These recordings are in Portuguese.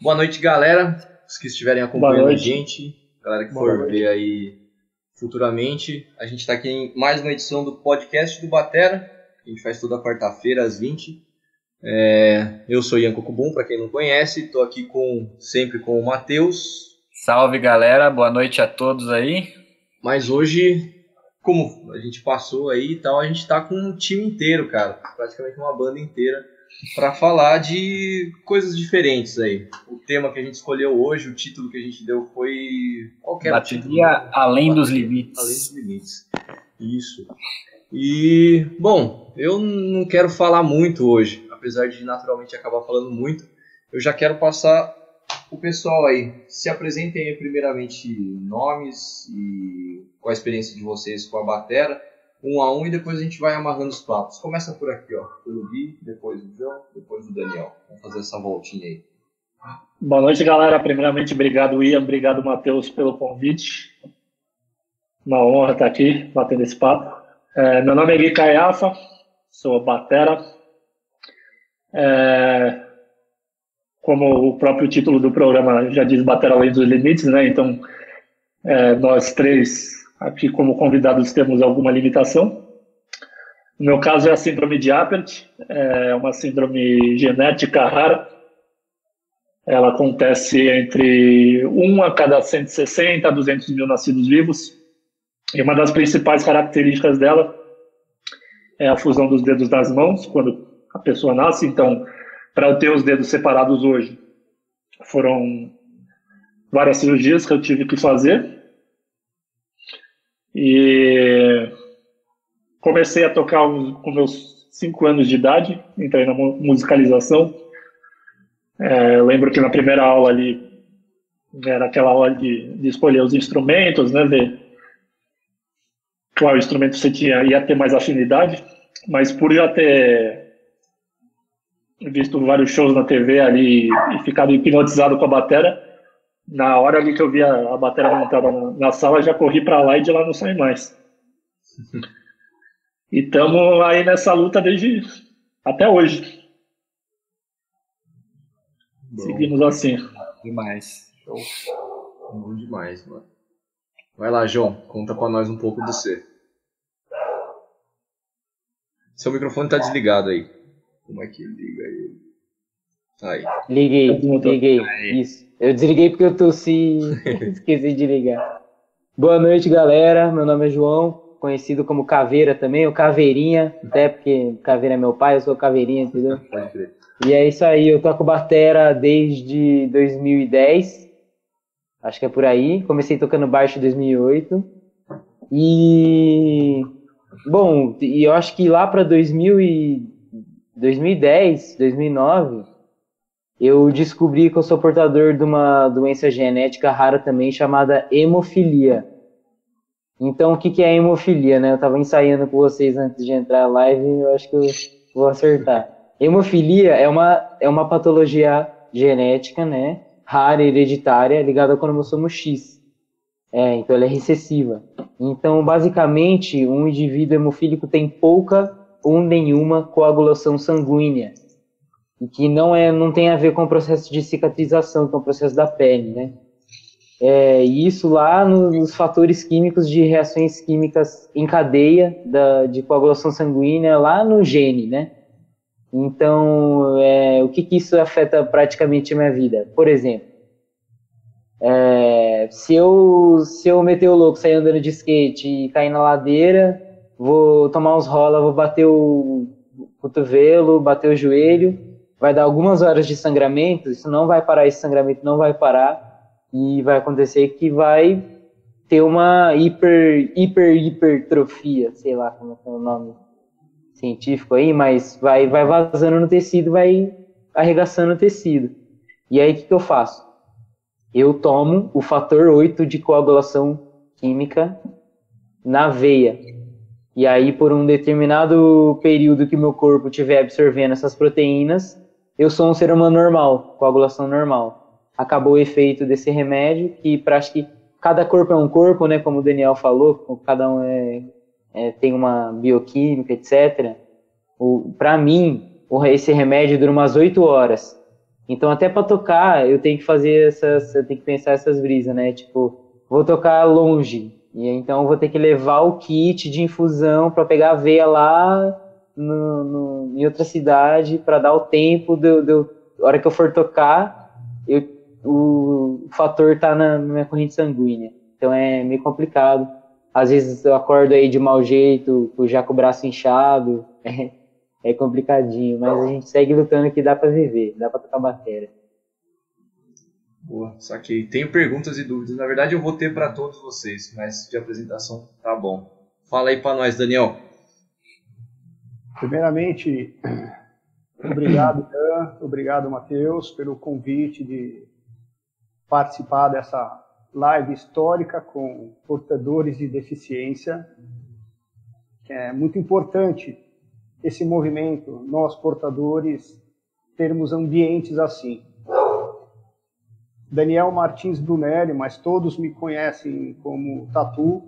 Boa noite, galera. Os que estiverem acompanhando a gente, galera que Boa for noite. ver aí futuramente. A gente está aqui em mais uma edição do podcast do Batera. A gente faz toda quarta-feira às 20. É, eu sou Ian Cocubum, para quem não conhece. Estou aqui com sempre com o Matheus. Salve, galera. Boa noite a todos aí. Mas hoje como a gente passou aí e tal, a gente tá com um time inteiro, cara. Praticamente uma banda inteira para falar de coisas diferentes aí. O tema que a gente escolheu hoje, o título que a gente deu foi qualquer Bateria título. Além dos limites. Além dos limites. Isso. E, bom, eu não quero falar muito hoje, apesar de naturalmente acabar falando muito. Eu já quero passar o pessoal aí. Se apresentem aí primeiramente nomes e qual a experiência de vocês com a batera um a um e depois a gente vai amarrando os papos. Começa por aqui, ó. Pelo Gui, depois o João, depois o Daniel. Vamos fazer essa voltinha aí. Boa noite, galera. Primeiramente, obrigado, Ian. Obrigado, Matheus, pelo convite. Uma honra estar aqui, batendo esse papo. É, meu nome é Gui Caiafa, sou batera. É, como o próprio título do programa já diz, bater além dos limites, né? Então, é, nós três Aqui, como convidados, temos alguma limitação. No meu caso, é a síndrome de Apert, é uma síndrome genética rara. Ela acontece entre 1 a cada 160 a 200 mil nascidos vivos. E uma das principais características dela é a fusão dos dedos das mãos, quando a pessoa nasce. Então, para eu ter os dedos separados hoje, foram várias cirurgias que eu tive que fazer. E comecei a tocar com meus cinco anos de idade, entrei na musicalização. É, lembro que na primeira aula ali era aquela aula de, de escolher os instrumentos, né, ver qual instrumento você tinha, ia ter mais afinidade, mas por já ter visto vários shows na TV ali e ficado hipnotizado com a bateria, na hora ali que eu vi a, a bateria montada na, na sala, já corri para lá e de lá não saí mais. e estamos aí nessa luta desde até hoje. Bom. Seguimos assim. Demais. Bom demais, mano. Vai lá, João, conta para nós um pouco do você. Seu microfone tá desligado aí. Como é que liga ele? Aí. Liguei, liguei. Aí. Isso. Eu desliguei porque eu tossi esqueci de ligar. Boa noite, galera. Meu nome é João, conhecido como Caveira também, ou Caveirinha, até porque Caveira é meu pai, eu sou Caveirinha, entendeu? Pode crer. E é isso aí, eu toco batera desde 2010, acho que é por aí. Comecei tocando baixo em 2008. E bom, e eu acho que lá para 2010, 2009, eu descobri que eu sou portador de uma doença genética rara também chamada hemofilia. Então, o que, que é hemofilia, né? Eu estava ensaiando com vocês antes de entrar na live e eu acho que eu vou acertar. Hemofilia é uma, é uma patologia genética, né? Rara, hereditária, ligada ao cromossomo X. É, então ela é recessiva. Então, basicamente, um indivíduo hemofílico tem pouca ou nenhuma coagulação sanguínea e que não é não tem a ver com o processo de cicatrização, que é o processo da pele, né? É, isso lá nos fatores químicos de reações químicas em cadeia da, de coagulação sanguínea lá no gene, né? Então, é, o que, que isso afeta praticamente a minha vida? Por exemplo, é, se, eu, se eu meter o louco, sair andando de skate e cair na ladeira, vou tomar uns rola, vou bater o cotovelo, bater o joelho, vai dar algumas horas de sangramento, isso não vai parar, esse sangramento não vai parar, e vai acontecer que vai ter uma hiper, hiper, hipertrofia, sei lá como é o nome científico aí, mas vai, vai vazando no tecido, vai arregaçando o tecido. E aí o que, que eu faço? Eu tomo o fator 8 de coagulação química na veia. E aí, por um determinado período que meu corpo estiver absorvendo essas proteínas, eu sou um ser humano normal, coagulação normal. Acabou o efeito desse remédio, que para acho que cada corpo é um corpo, né? Como o Daniel falou, cada um é, é tem uma bioquímica, etc. Para mim, esse remédio dura umas 8 horas. Então, até para tocar, eu tenho que fazer essas, eu tenho que pensar essas brisas, né? Tipo, vou tocar longe, e então vou ter que levar o kit de infusão para pegar a veia lá no, no, em outra cidade para dar o tempo de, de, a hora que eu for tocar, eu, o, o fator tá na, na minha corrente sanguínea. Então é meio complicado. Às vezes eu acordo aí de mau jeito, já com o braço inchado. É, é complicadinho, mas a gente segue lutando que dá para viver, dá para tocar bateria. Boa, saquei. Tenho perguntas e dúvidas. Na verdade, eu vou ter para todos vocês, mas de apresentação tá bom. Fala aí para nós, Daniel. Primeiramente, obrigado, Dan, obrigado, Matheus, pelo convite de participar dessa live histórica com portadores de deficiência. É muito importante esse movimento, nós portadores, termos ambientes assim. Daniel Martins Brunelli, mas todos me conhecem como Tatu,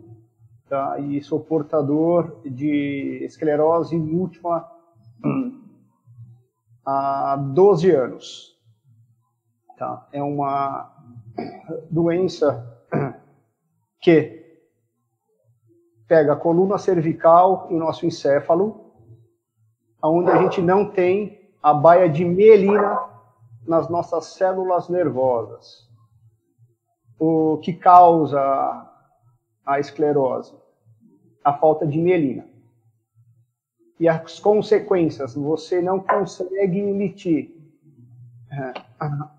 tá? e sou portador de esclerose múltipla há 12 anos. Tá? É uma doença que pega a coluna cervical e o nosso encéfalo, onde a gente não tem a baia de mielina nas nossas células nervosas. O que causa a esclerose? A falta de mielina. E as consequências, você não consegue emitir é,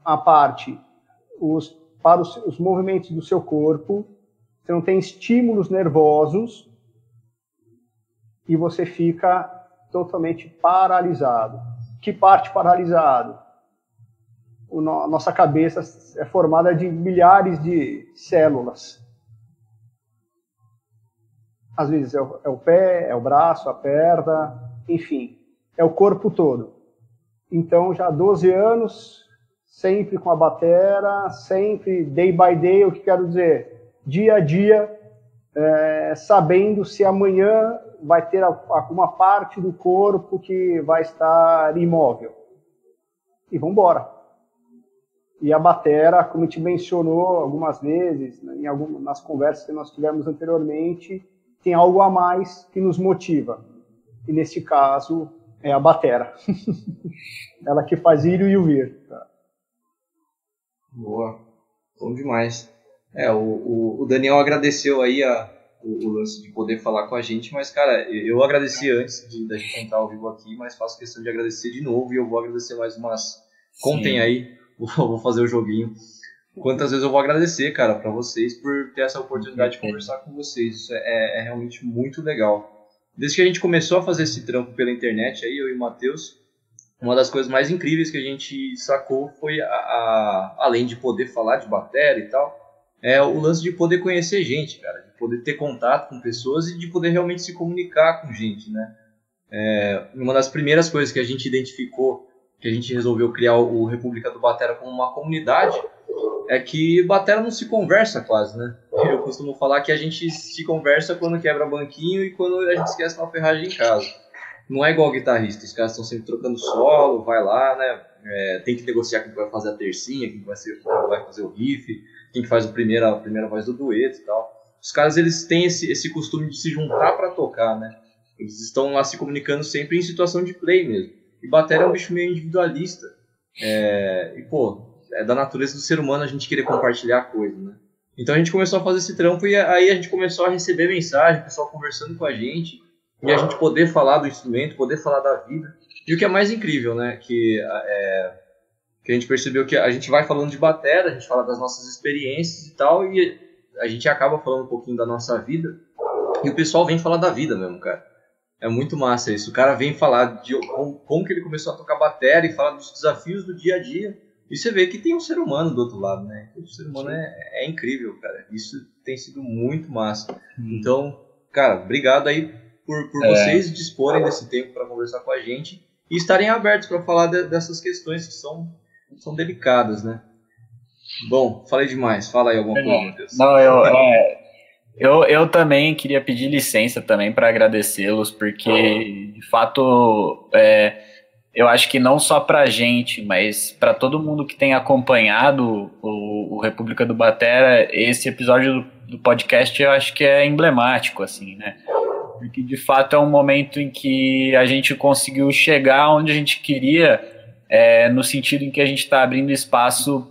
a parte, os para os, os movimentos do seu corpo, você não tem estímulos nervosos e você fica totalmente paralisado. Que parte paralisado? No, nossa cabeça é formada de milhares de células. Às vezes é o, é o pé, é o braço, a perna, enfim, é o corpo todo. Então, já há 12 anos, sempre com a batera, sempre day by day, o que quero dizer? Dia a dia, é, sabendo se amanhã vai ter alguma parte do corpo que vai estar imóvel. E vamos embora. E a batera, como a gente mencionou algumas vezes, né, em algumas, nas conversas que nós tivemos anteriormente, tem algo a mais que nos motiva. E nesse caso, é a batera. Ela que faz ir e o vir. Tá? Boa. Bom demais. É, o, o, o Daniel agradeceu aí a, o, o, lance de poder falar com a gente, mas, cara, eu agradeci antes de da gente entrar ao vivo aqui, mas faço questão de agradecer de novo e eu vou agradecer mais umas. Contem Sim. aí, vou fazer o joguinho. Quantas vezes eu vou agradecer, cara, para vocês por ter essa oportunidade de conversar com vocês. Isso é, é realmente muito legal. Desde que a gente começou a fazer esse trampo pela internet, aí eu e o Matheus, uma das coisas mais incríveis que a gente sacou foi, a, a, além de poder falar de bateria e tal, é o lance de poder conhecer gente, cara, de poder ter contato com pessoas e de poder realmente se comunicar com gente, né? É, uma das primeiras coisas que a gente identificou, que a gente resolveu criar o República do Batera como uma comunidade, é que batera não se conversa quase, né? Eu costumo falar que a gente se conversa quando quebra banquinho e quando a gente esquece uma ferragem em casa não é igual guitarrista, os caras estão sempre trocando solo, vai lá, né? É, tem que negociar quem vai fazer a tercinha, quem vai, ser, quem vai fazer o riff, quem que faz o primeiro, a primeira voz do dueto e tal. Os caras eles têm esse, esse costume de se juntar para tocar, né? Eles estão lá se comunicando sempre em situação de play mesmo. E bateria é um bicho meio individualista. É, e pô, é da natureza do ser humano a gente querer compartilhar a coisa, né? Então a gente começou a fazer esse trampo e aí a gente começou a receber mensagem, pessoal conversando com a gente e a gente poder falar do instrumento, poder falar da vida. E o que é mais incrível, né, que, é, que a gente percebeu que a gente vai falando de bateria, a gente fala das nossas experiências e tal, e a gente acaba falando um pouquinho da nossa vida, e o pessoal vem falar da vida mesmo, cara. É muito massa isso. O cara vem falar de como, como que ele começou a tocar bateria e fala dos desafios do dia a dia. E você vê que tem um ser humano do outro lado, né? O ser humano é, é incrível, cara. Isso tem sido muito massa. Hum. Então, cara, obrigado aí por, por é. vocês disporem desse tempo para conversar com a gente e estarem abertos para falar de, dessas questões que são, são delicadas, né? Bom, falei demais. Fala aí alguma coisa, Matheus. Não, eu, é, eu, eu também queria pedir licença também para agradecê-los, porque, de fato, é, eu acho que não só para a gente, mas para todo mundo que tem acompanhado o, o, República do Batera, esse episódio do, do, podcast eu acho que é emblemático, assim, né? Porque de fato é um momento em que a gente conseguiu chegar onde a gente queria, é, no sentido em que a gente está abrindo espaço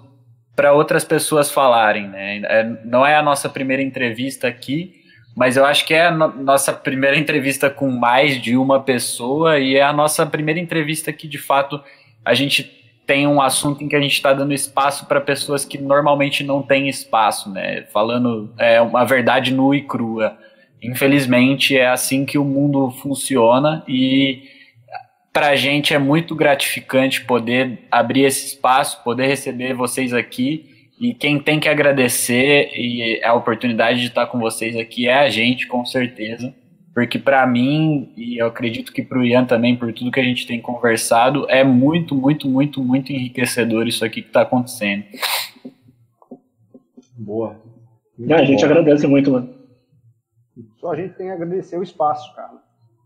para outras pessoas falarem, né? É, não é a nossa primeira entrevista aqui, mas eu acho que é a no nossa primeira entrevista com mais de uma pessoa e é a nossa primeira entrevista que, de fato, a gente tem um assunto em que a gente está dando espaço para pessoas que normalmente não têm espaço, né? Falando é, uma verdade nua e crua. Infelizmente, é assim que o mundo funciona e para a gente é muito gratificante poder abrir esse espaço, poder receber vocês aqui e quem tem que agradecer e a oportunidade de estar com vocês aqui é a gente, com certeza. Porque para mim, e eu acredito que para o Ian também, por tudo que a gente tem conversado, é muito, muito, muito, muito enriquecedor isso aqui que está acontecendo. Boa. Muito a gente agradece muito, mano. Só a gente tem que agradecer o espaço, cara.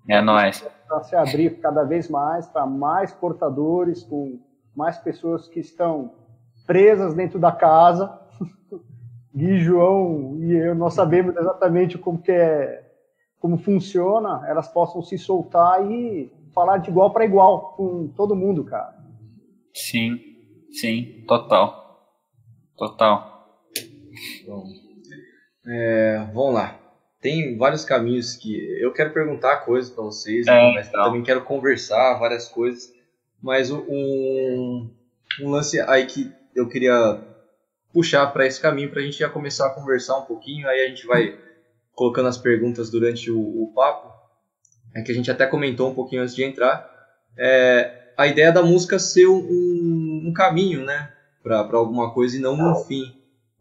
É nóis. Para se abrir cada vez mais para mais portadores, com mais pessoas que estão presas dentro da casa. Gui, João e eu nós sabemos exatamente como que é, como funciona, elas possam se soltar e falar de igual para igual com todo mundo, cara. Sim, sim, total, total. Bom, é, vamos lá. Tem vários caminhos que eu quero perguntar coisas para vocês, é, mas então. também quero conversar várias coisas. Mas um, um lance aí que eu queria puxar para esse caminho para a gente já começar a conversar um pouquinho, aí a gente vai colocando as perguntas durante o, o papo, é que a gente até comentou um pouquinho antes de entrar, é, a ideia da música ser um, um caminho, né, para alguma coisa e não um fim.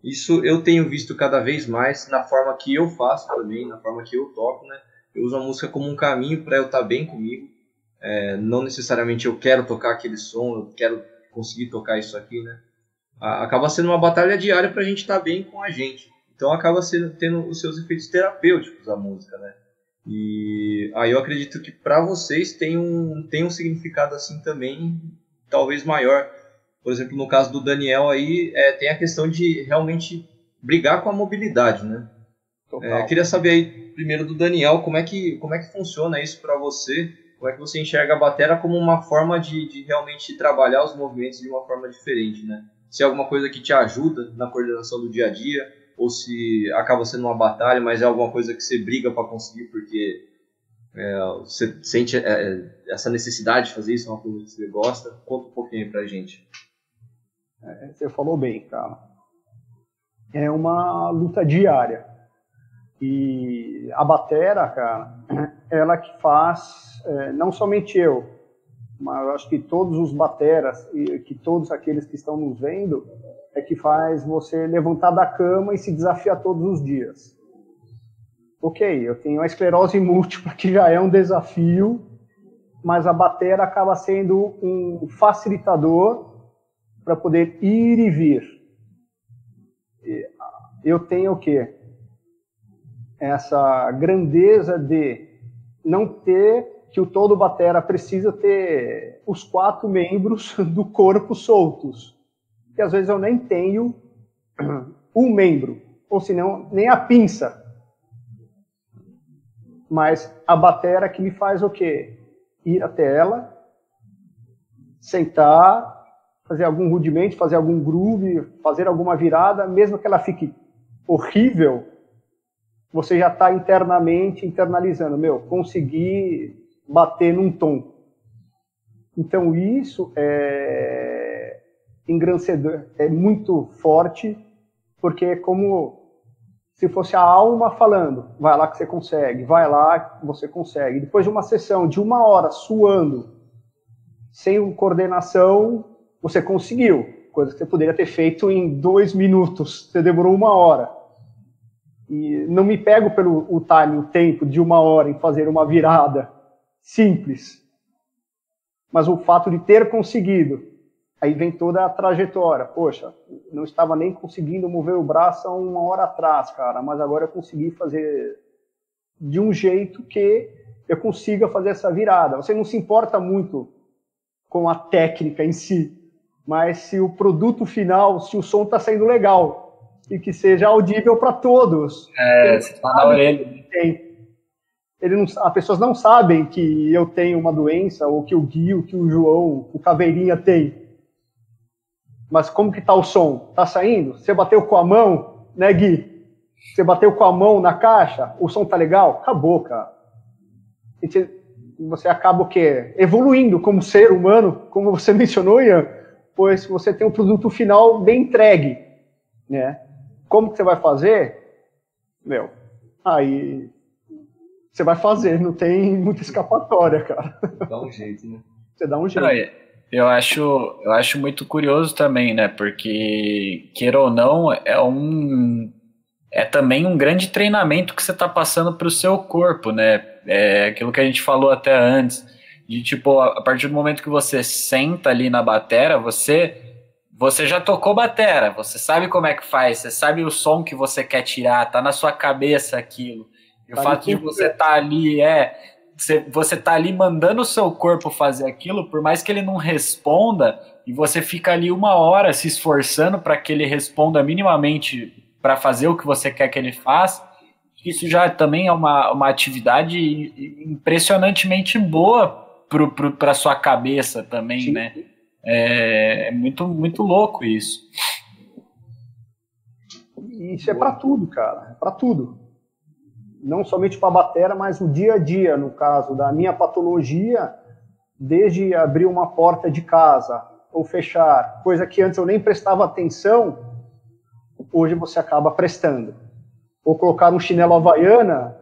Isso eu tenho visto cada vez mais na forma que eu faço também, na forma que eu toco, né? Eu uso a música como um caminho para eu estar tá bem comigo. É, não necessariamente eu quero tocar aquele som, eu quero conseguir tocar isso aqui, né? Acaba sendo uma batalha diária para a gente estar tá bem com a gente. Então acaba sendo, tendo os seus efeitos terapêuticos a música, né? E aí eu acredito que para vocês tem um, tem um significado assim também, talvez maior. Por exemplo, no caso do Daniel aí, é, tem a questão de realmente brigar com a mobilidade, né? É, queria saber aí primeiro do Daniel, como é que, como é que funciona isso para você? Como é que você enxerga a bateria como uma forma de, de realmente trabalhar os movimentos de uma forma diferente, né? Se é alguma coisa que te ajuda na coordenação do dia a dia, ou se acaba sendo uma batalha, mas é alguma coisa que você briga para conseguir porque é, você sente é, essa necessidade de fazer isso, é uma coisa que você gosta. Conta um pouquinho pra gente. É, você falou bem, cara. É uma luta diária. E a batera, cara, ela que faz, é, não somente eu, mas eu acho que todos os bateras e que todos aqueles que estão nos vendo é que faz você levantar da cama e se desafiar todos os dias. Ok, eu tenho a esclerose múltipla que já é um desafio, mas a batera acaba sendo um facilitador para poder ir e vir. Eu tenho o quê? Essa grandeza de não ter que o todo batera precisa ter os quatro membros do corpo soltos. E às vezes eu nem tenho um membro, ou senão nem a pinça. Mas a batera que me faz o quê? Ir até ela, sentar, fazer algum rudimento, fazer algum groove, fazer alguma virada, mesmo que ela fique horrível, você já está internamente internalizando, meu, consegui bater num tom. Então isso é engrandecedor, é muito forte, porque é como se fosse a alma falando, vai lá que você consegue, vai lá que você consegue. Depois de uma sessão de uma hora suando, sem coordenação, você conseguiu, coisa que você poderia ter feito em dois minutos, você demorou uma hora. E não me pego pelo o time, o tempo de uma hora em fazer uma virada simples. Mas o fato de ter conseguido, aí vem toda a trajetória. Poxa, não estava nem conseguindo mover o braço há uma hora atrás, cara, mas agora eu consegui fazer de um jeito que eu consiga fazer essa virada. Você não se importa muito com a técnica em si, mas se o produto final, se o som está saindo legal e que seja audível para todos. É, você tá na orelha. Tem. Ele não, as pessoas não sabem que eu tenho uma doença, ou que o Gui, que o João, o Caveirinha tem. Mas como que tá o som? Tá saindo? Você bateu com a mão, né, Gui? Você bateu com a mão na caixa? O som tá legal? Acabou, cara. Você acaba o quê? Evoluindo como ser humano, como você mencionou, Ian, pois você tem um produto final bem entregue, né? Como que você vai fazer? Meu, aí você vai fazer, não tem muita escapatória, cara. Dá um jeito, né? Você dá um jeito. Eu acho, eu acho muito curioso também, né? Porque, queira ou não, é um. É também um grande treinamento que você está passando para o seu corpo, né? É aquilo que a gente falou até antes. De tipo, a partir do momento que você senta ali na batera, você você já tocou batera, você sabe como é que faz, você sabe o som que você quer tirar, tá na sua cabeça aquilo. O fato de você estar tá ali é você tá ali mandando o seu corpo fazer aquilo, por mais que ele não responda, e você fica ali uma hora se esforçando para que ele responda minimamente para fazer o que você quer que ele faça, isso já também é uma, uma atividade impressionantemente boa para sua cabeça também, Sim. né? É, é, muito, muito louco isso. Isso é para tudo, cara. É para tudo não somente para a batera, mas o dia a dia, no caso da minha patologia, desde abrir uma porta de casa ou fechar, coisa que antes eu nem prestava atenção, hoje você acaba prestando. Ou colocar um chinelo havaiana,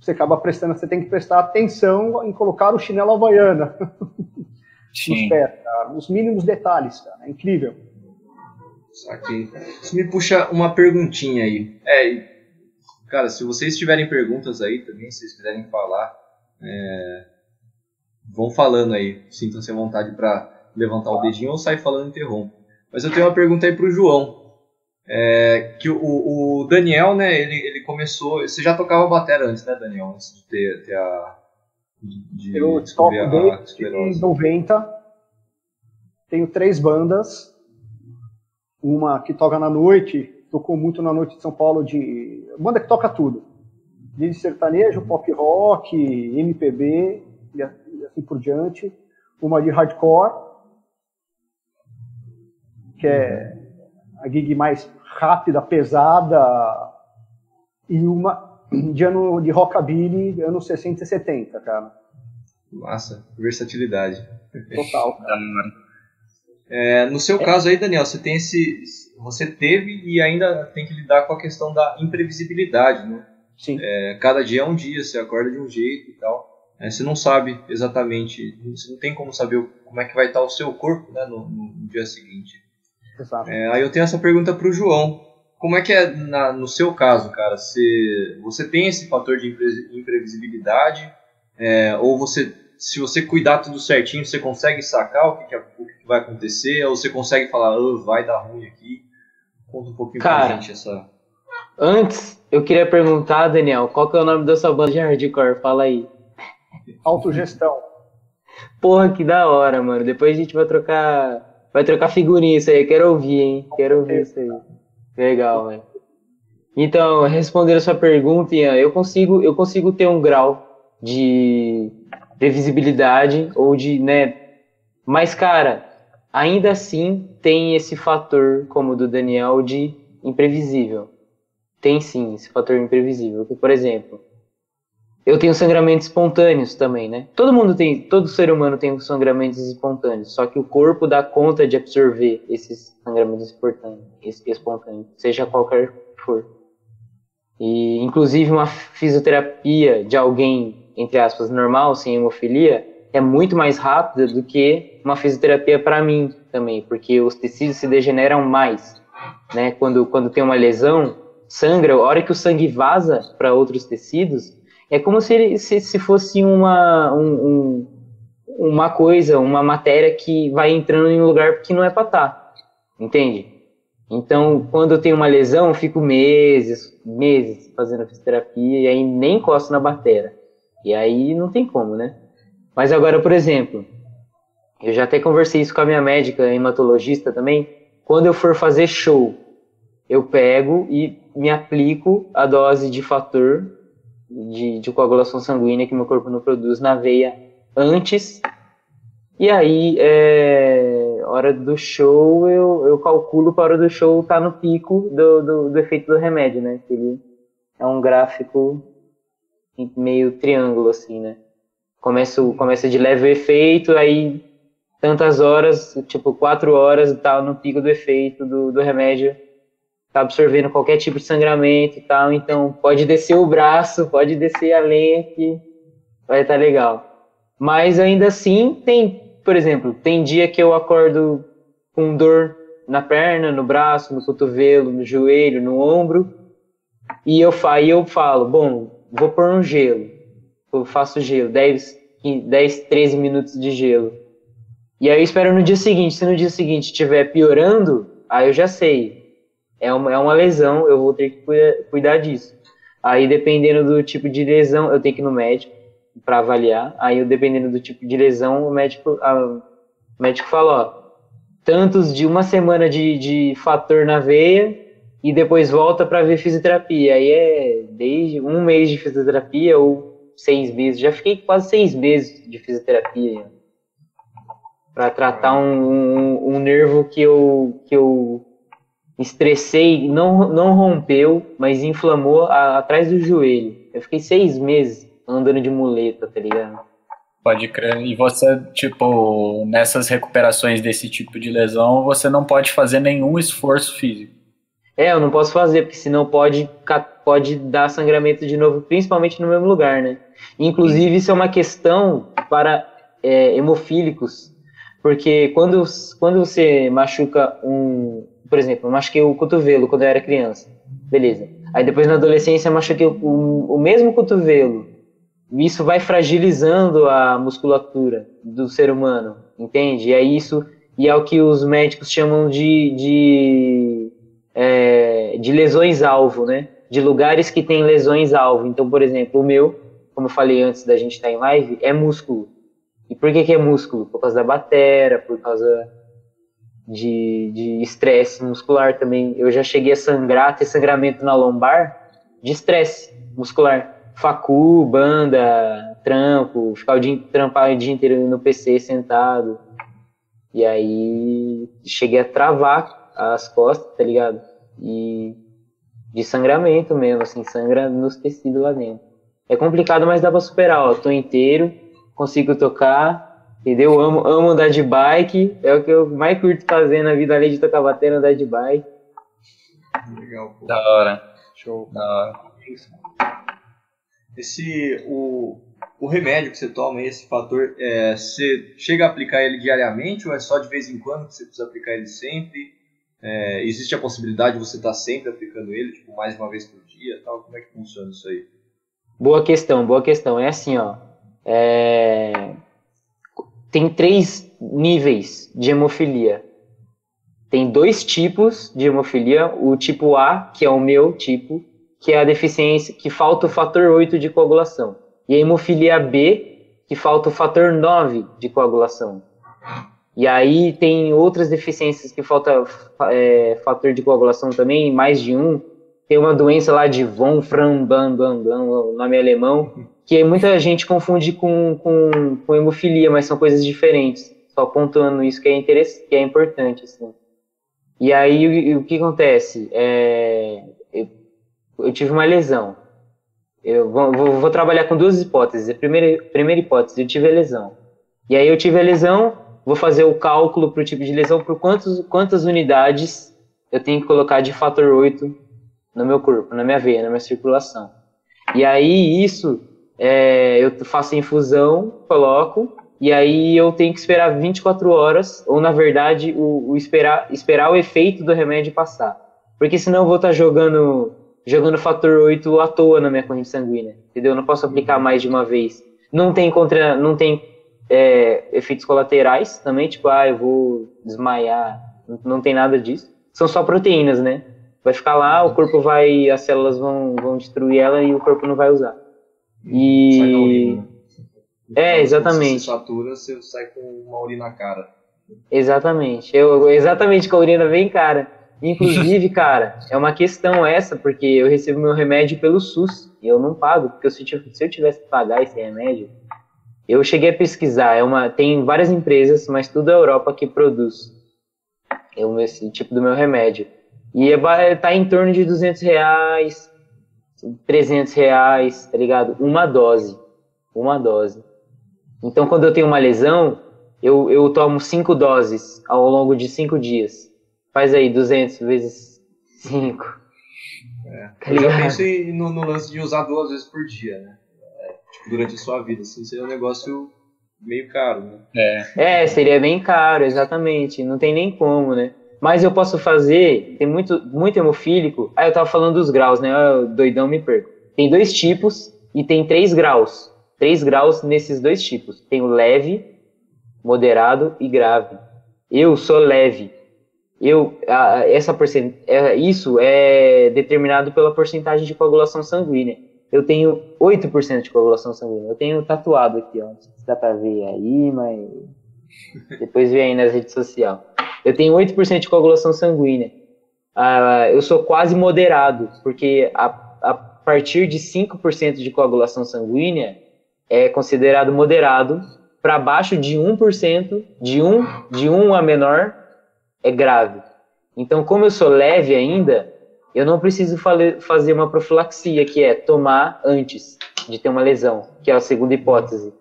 você acaba prestando, você tem que prestar atenção em colocar o chinelo havaiana nos pés, cara. Os mínimos detalhes, cara. É incrível. Aqui. Isso me puxa uma perguntinha aí. É, Cara, se vocês tiverem perguntas aí também, se vocês quiserem falar, é, vão falando aí. Sintam-se à vontade para levantar o dedinho ou sair falando interrompo. Mas eu tenho uma pergunta aí para o João. É, que o, o, Daniel, né, ele, ele começou... Você já tocava bateria antes, né, Daniel? Antes de ter, ter a... De, eu toco desde 90. Tenho três bandas. Uma que toca na noite, tocou muito na noite de São Paulo de banda que toca tudo, de sertanejo, pop rock, MPB e assim por diante, uma de hardcore que é a gig mais rápida, pesada e uma de ano de rockabilly, anos 60 e 70, cara. Massa, versatilidade. Total. É, no seu é. caso aí, Daniel, você tem esse, você teve e ainda tem que lidar com a questão da imprevisibilidade, né? Sim. É, cada dia é um dia, você acorda de um jeito e tal. É, você não sabe exatamente, você não tem como saber como é que vai estar o seu corpo né, no, no dia seguinte. É, aí eu tenho essa pergunta para o João. Como é que é na, no seu caso, cara? Você, você tem esse fator de imprevisibilidade? É, ou você, se você cuidar tudo certinho, você consegue sacar o que, que, o que vai acontecer? Ou você consegue falar, oh, vai dar ruim aqui? Conta um pouquinho Cara, pra gente essa. Antes, eu queria perguntar, Daniel, qual que é o nome da sua banda de hardcore? Fala aí. Autogestão. Porra, que da hora, mano. Depois a gente vai trocar. Vai trocar figurinha isso aí. Quero ouvir, hein? Quero ouvir isso aí. Legal, velho. Então, respondendo a sua pergunta, Ian, eu consigo, eu consigo ter um grau de previsibilidade ou de, né? Mas, cara, ainda assim tem esse fator, como o do Daniel, de imprevisível. Tem sim esse fator imprevisível. por exemplo, eu tenho sangramentos espontâneos também, né? Todo mundo tem, todo ser humano tem sangramentos espontâneos, só que o corpo dá conta de absorver esses sangramentos espontâneos, seja qualquer for. E inclusive uma fisioterapia de alguém, entre aspas, normal, sem hemofilia, é muito mais rápida do que uma fisioterapia para mim também, porque os tecidos se degeneram mais, né? Quando, quando tem uma lesão, sangra, a hora que o sangue vaza para outros tecidos, é como se, se, se fosse uma, um, um, uma coisa, uma matéria que vai entrando em um lugar que não é para estar, tá, entende? Então, quando eu tenho uma lesão, eu fico meses, meses fazendo fisioterapia e aí nem encosto na bateria. E aí não tem como, né? Mas agora, por exemplo, eu já até conversei isso com a minha médica, hematologista também. Quando eu for fazer show, eu pego e me aplico a dose de fator de, de coagulação sanguínea que meu corpo não produz na veia antes. E aí, é, hora do show, eu, eu calculo para a hora do show estar tá no pico do, do, do, efeito do remédio, né? Ele é um gráfico meio triângulo, assim, né? Começa, começa de leve efeito, aí tantas horas, tipo quatro horas e tal, no pico do efeito do, do remédio, tá absorvendo qualquer tipo de sangramento e tal, então pode descer o braço, pode descer a lenha que vai estar tá legal. Mas ainda assim tem, por exemplo, tem dia que eu acordo com dor na perna, no braço, no cotovelo, no joelho, no ombro, e eu, aí eu falo, bom, vou pôr um gelo. Eu faço gelo, 10, 10 13 minutos de gelo. E aí eu espero no dia seguinte. Se no dia seguinte estiver piorando, aí eu já sei. É uma, é uma lesão, eu vou ter que cuidar, cuidar disso. Aí dependendo do tipo de lesão, eu tenho que ir no médico para avaliar. Aí dependendo do tipo de lesão, o médico, a, o médico fala, ó, tantos de uma semana de, de fator na veia e depois volta para ver fisioterapia. Aí é desde um mês de fisioterapia ou seis meses. Já fiquei quase seis meses de fisioterapia para tratar um, um, um, nervo que eu, que eu estressei, não, não rompeu, mas inflamou a, atrás do joelho. Eu fiquei seis meses andando de muleta, tá ligado? Pode crer. E você, tipo, nessas recuperações desse tipo de lesão, você não pode fazer nenhum esforço físico. É, eu não posso fazer, porque senão pode, pode dar sangramento de novo, principalmente no mesmo lugar, né? Inclusive, isso é uma questão para é, hemofílicos, porque quando, quando você machuca um. Por exemplo, eu machuquei o cotovelo quando eu era criança. Beleza. Aí depois na adolescência eu machuquei o, o mesmo cotovelo. Isso vai fragilizando a musculatura do ser humano, entende? E é isso. E é o que os médicos chamam de, de, é, de lesões-alvo, né? De lugares que tem lesões-alvo. Então, por exemplo, o meu, como eu falei antes da gente estar em live, é músculo. E por que, que é músculo? Por causa da batera, por causa de estresse muscular também. Eu já cheguei a sangrar, ter sangramento na lombar de estresse muscular. Facu, banda, trampo, ficar o dia, trampar o dia inteiro no PC sentado. E aí cheguei a travar as costas, tá ligado? E de sangramento mesmo, assim, sangra nos tecidos lá dentro. É complicado, mas dá pra superar, ó. Tô inteiro, consigo tocar, entendeu? Amo, amo andar de bike, é o que eu mais curto fazer na vida, além de tocar bateria, andar de bike. Legal, pô. Da hora. Show. Da hora. Esse, o, o remédio que você toma, esse fator, é, você chega a aplicar ele diariamente ou é só de vez em quando que você precisa aplicar ele sempre? É, existe a possibilidade de você estar tá sempre aplicando ele, tipo, mais uma vez por dia tal? Como é que funciona isso aí? Boa questão, boa questão. É assim, ó. É... Tem três níveis de hemofilia. Tem dois tipos de hemofilia. O tipo A, que é o meu tipo, que é a deficiência, que falta o fator 8 de coagulação. E a hemofilia B, que falta o fator 9 de coagulação. E aí tem outras deficiências que falta é, fator de coagulação também, mais de um. Tem uma doença lá de von Framban, o nome é alemão, que muita gente confunde com, com, com hemofilia, mas são coisas diferentes. Só pontuando isso que é, interessante, que é importante. Assim. E aí o, o que acontece? É, eu, eu, tive uma lesão. Eu vou, vou, vou, trabalhar com duas hipóteses. A primeira, primeira hipótese, eu tive a lesão. E aí eu tive a lesão, vou fazer o cálculo para o tipo de lesão, por quantos, quantas unidades eu tenho que colocar de fator 8 no meu corpo, na minha veia, na minha circulação. E aí isso é, eu faço a infusão, coloco, e aí eu tenho que esperar 24 horas, ou na verdade, o, o esperar, esperar o efeito do remédio passar. Porque senão eu vou estar tá jogando, jogando fator 8 à toa na minha corrente sanguínea, entendeu? Eu não posso aplicar mais de uma vez. Não tem, contra, não tem é, efeitos colaterais também, tipo, ah, eu vou desmaiar, não, não tem nada disso. São só proteínas, né? Vai ficar lá, o corpo vai, as células vão, vão destruir ela e o corpo não vai usar. E. É, exatamente. Quando você satura, você sai com uma urina na cara. Exatamente. Eu, exatamente com a urina bem cara. Inclusive, cara, é uma questão essa, porque eu recebo meu remédio pelo SUS e eu não pago, porque se eu, se tivesse que pagar esse remédio, eu cheguei a pesquisar, é uma, tem várias empresas, mas tudo a Europa que produz eu, esse tipo do meu remédio. E é, tá em torno de 200 reais, 300 reais, tá ligado? Uma dose. Uma dose. Então, quando eu tenho uma lesão, eu, eu tomo cinco doses ao longo de cinco dias. Faz aí, 200 vezes 5. É. Tá eu já penso no, no, lance de usar duas vezes por dia, né? É, tipo, durante a sua vida, assim, seria um negócio meio caro, né? É. é, seria bem caro, exatamente. Não tem nem como, né? Mas eu posso fazer, tem muito, muito hemofílico. Ah, eu tava falando dos graus, né? Eu, doidão me perco. Tem dois tipos e tem três graus. Três graus nesses dois tipos. Tem o leve, moderado e grave. Eu sou leve. Eu, essa porcent... É, isso é determinado pela porcentagem de coagulação sanguínea. Eu tenho 8% de coagulação sanguínea. Eu tenho tatuado aqui, ó. Não sei se dá pra ver aí, mas. Depois vê aí nas redes sociais. Eu tenho 8% de coagulação sanguínea. Uh, eu sou quase moderado, porque a, a partir de 5% de coagulação sanguínea é considerado moderado. Para baixo de 1%, de 1, de 1 a menor, é grave. Então, como eu sou leve ainda, eu não preciso fazer uma profilaxia, que é tomar antes de ter uma lesão, que é a segunda hipótese.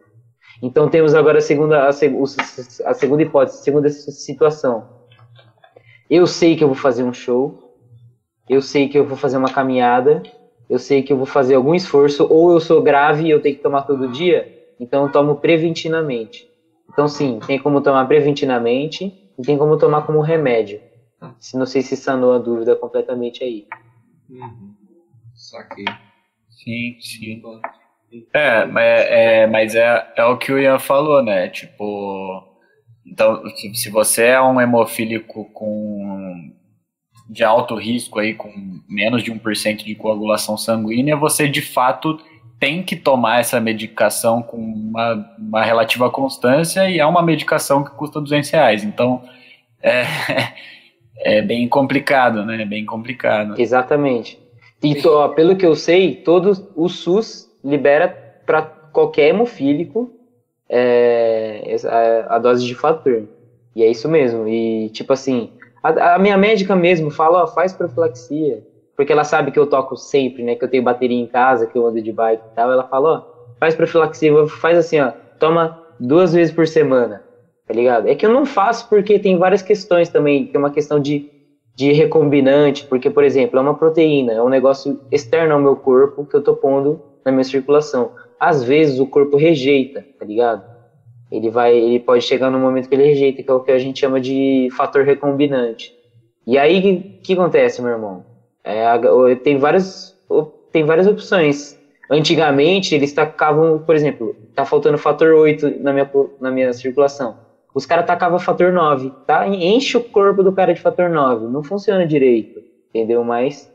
Então temos agora a segunda, a, a segunda hipótese, a segunda situação. Eu sei que eu vou fazer um show, eu sei que eu vou fazer uma caminhada, eu sei que eu vou fazer algum esforço, ou eu sou grave e eu tenho que tomar todo dia, então eu tomo preventivamente. Então sim, tem como tomar preventivamente e tem como tomar como remédio. Se não sei se sanou a dúvida completamente aí. Uhum. Saquei. Sim, sim. É, é, mas é, é o que o Ian falou, né? Tipo, então, se você é um hemofílico com de alto risco aí, com menos de 1% de coagulação sanguínea, você de fato tem que tomar essa medicação com uma, uma relativa constância e é uma medicação que custa 200 reais. Então, é, é bem complicado, né? É bem complicado. Exatamente. E tô, pelo que eu sei, todo o SUS libera para qualquer hemofílico é, a, a, dose de fator. E é isso mesmo. E, tipo assim, a, a minha médica mesmo fala, ó, faz profilaxia. Porque ela sabe que eu toco sempre, né? Que eu tenho bateria em casa, que eu ando de bike e tal. Ela fala, ó, faz profilaxia, faz assim, ó, toma duas vezes por semana, tá ligado? É que eu não faço porque tem várias questões também. Tem uma questão de, de recombinante, porque, por exemplo, é uma proteína, é um negócio externo ao meu corpo que eu tô pondo na minha circulação. Às vezes o corpo rejeita, tá ligado? Ele vai, ele pode chegar no momento que ele rejeita, que é o que a gente chama de fator recombinante. E aí, o que, acontece, meu irmão? É, tem várias, tem várias opções. Antigamente, eles tacavam, por exemplo, tá faltando fator 8 na minha, na minha circulação. Os caras tacavam fator 9, tá? Enche o corpo do cara de fator 9. Não funciona direito, entendeu? Mas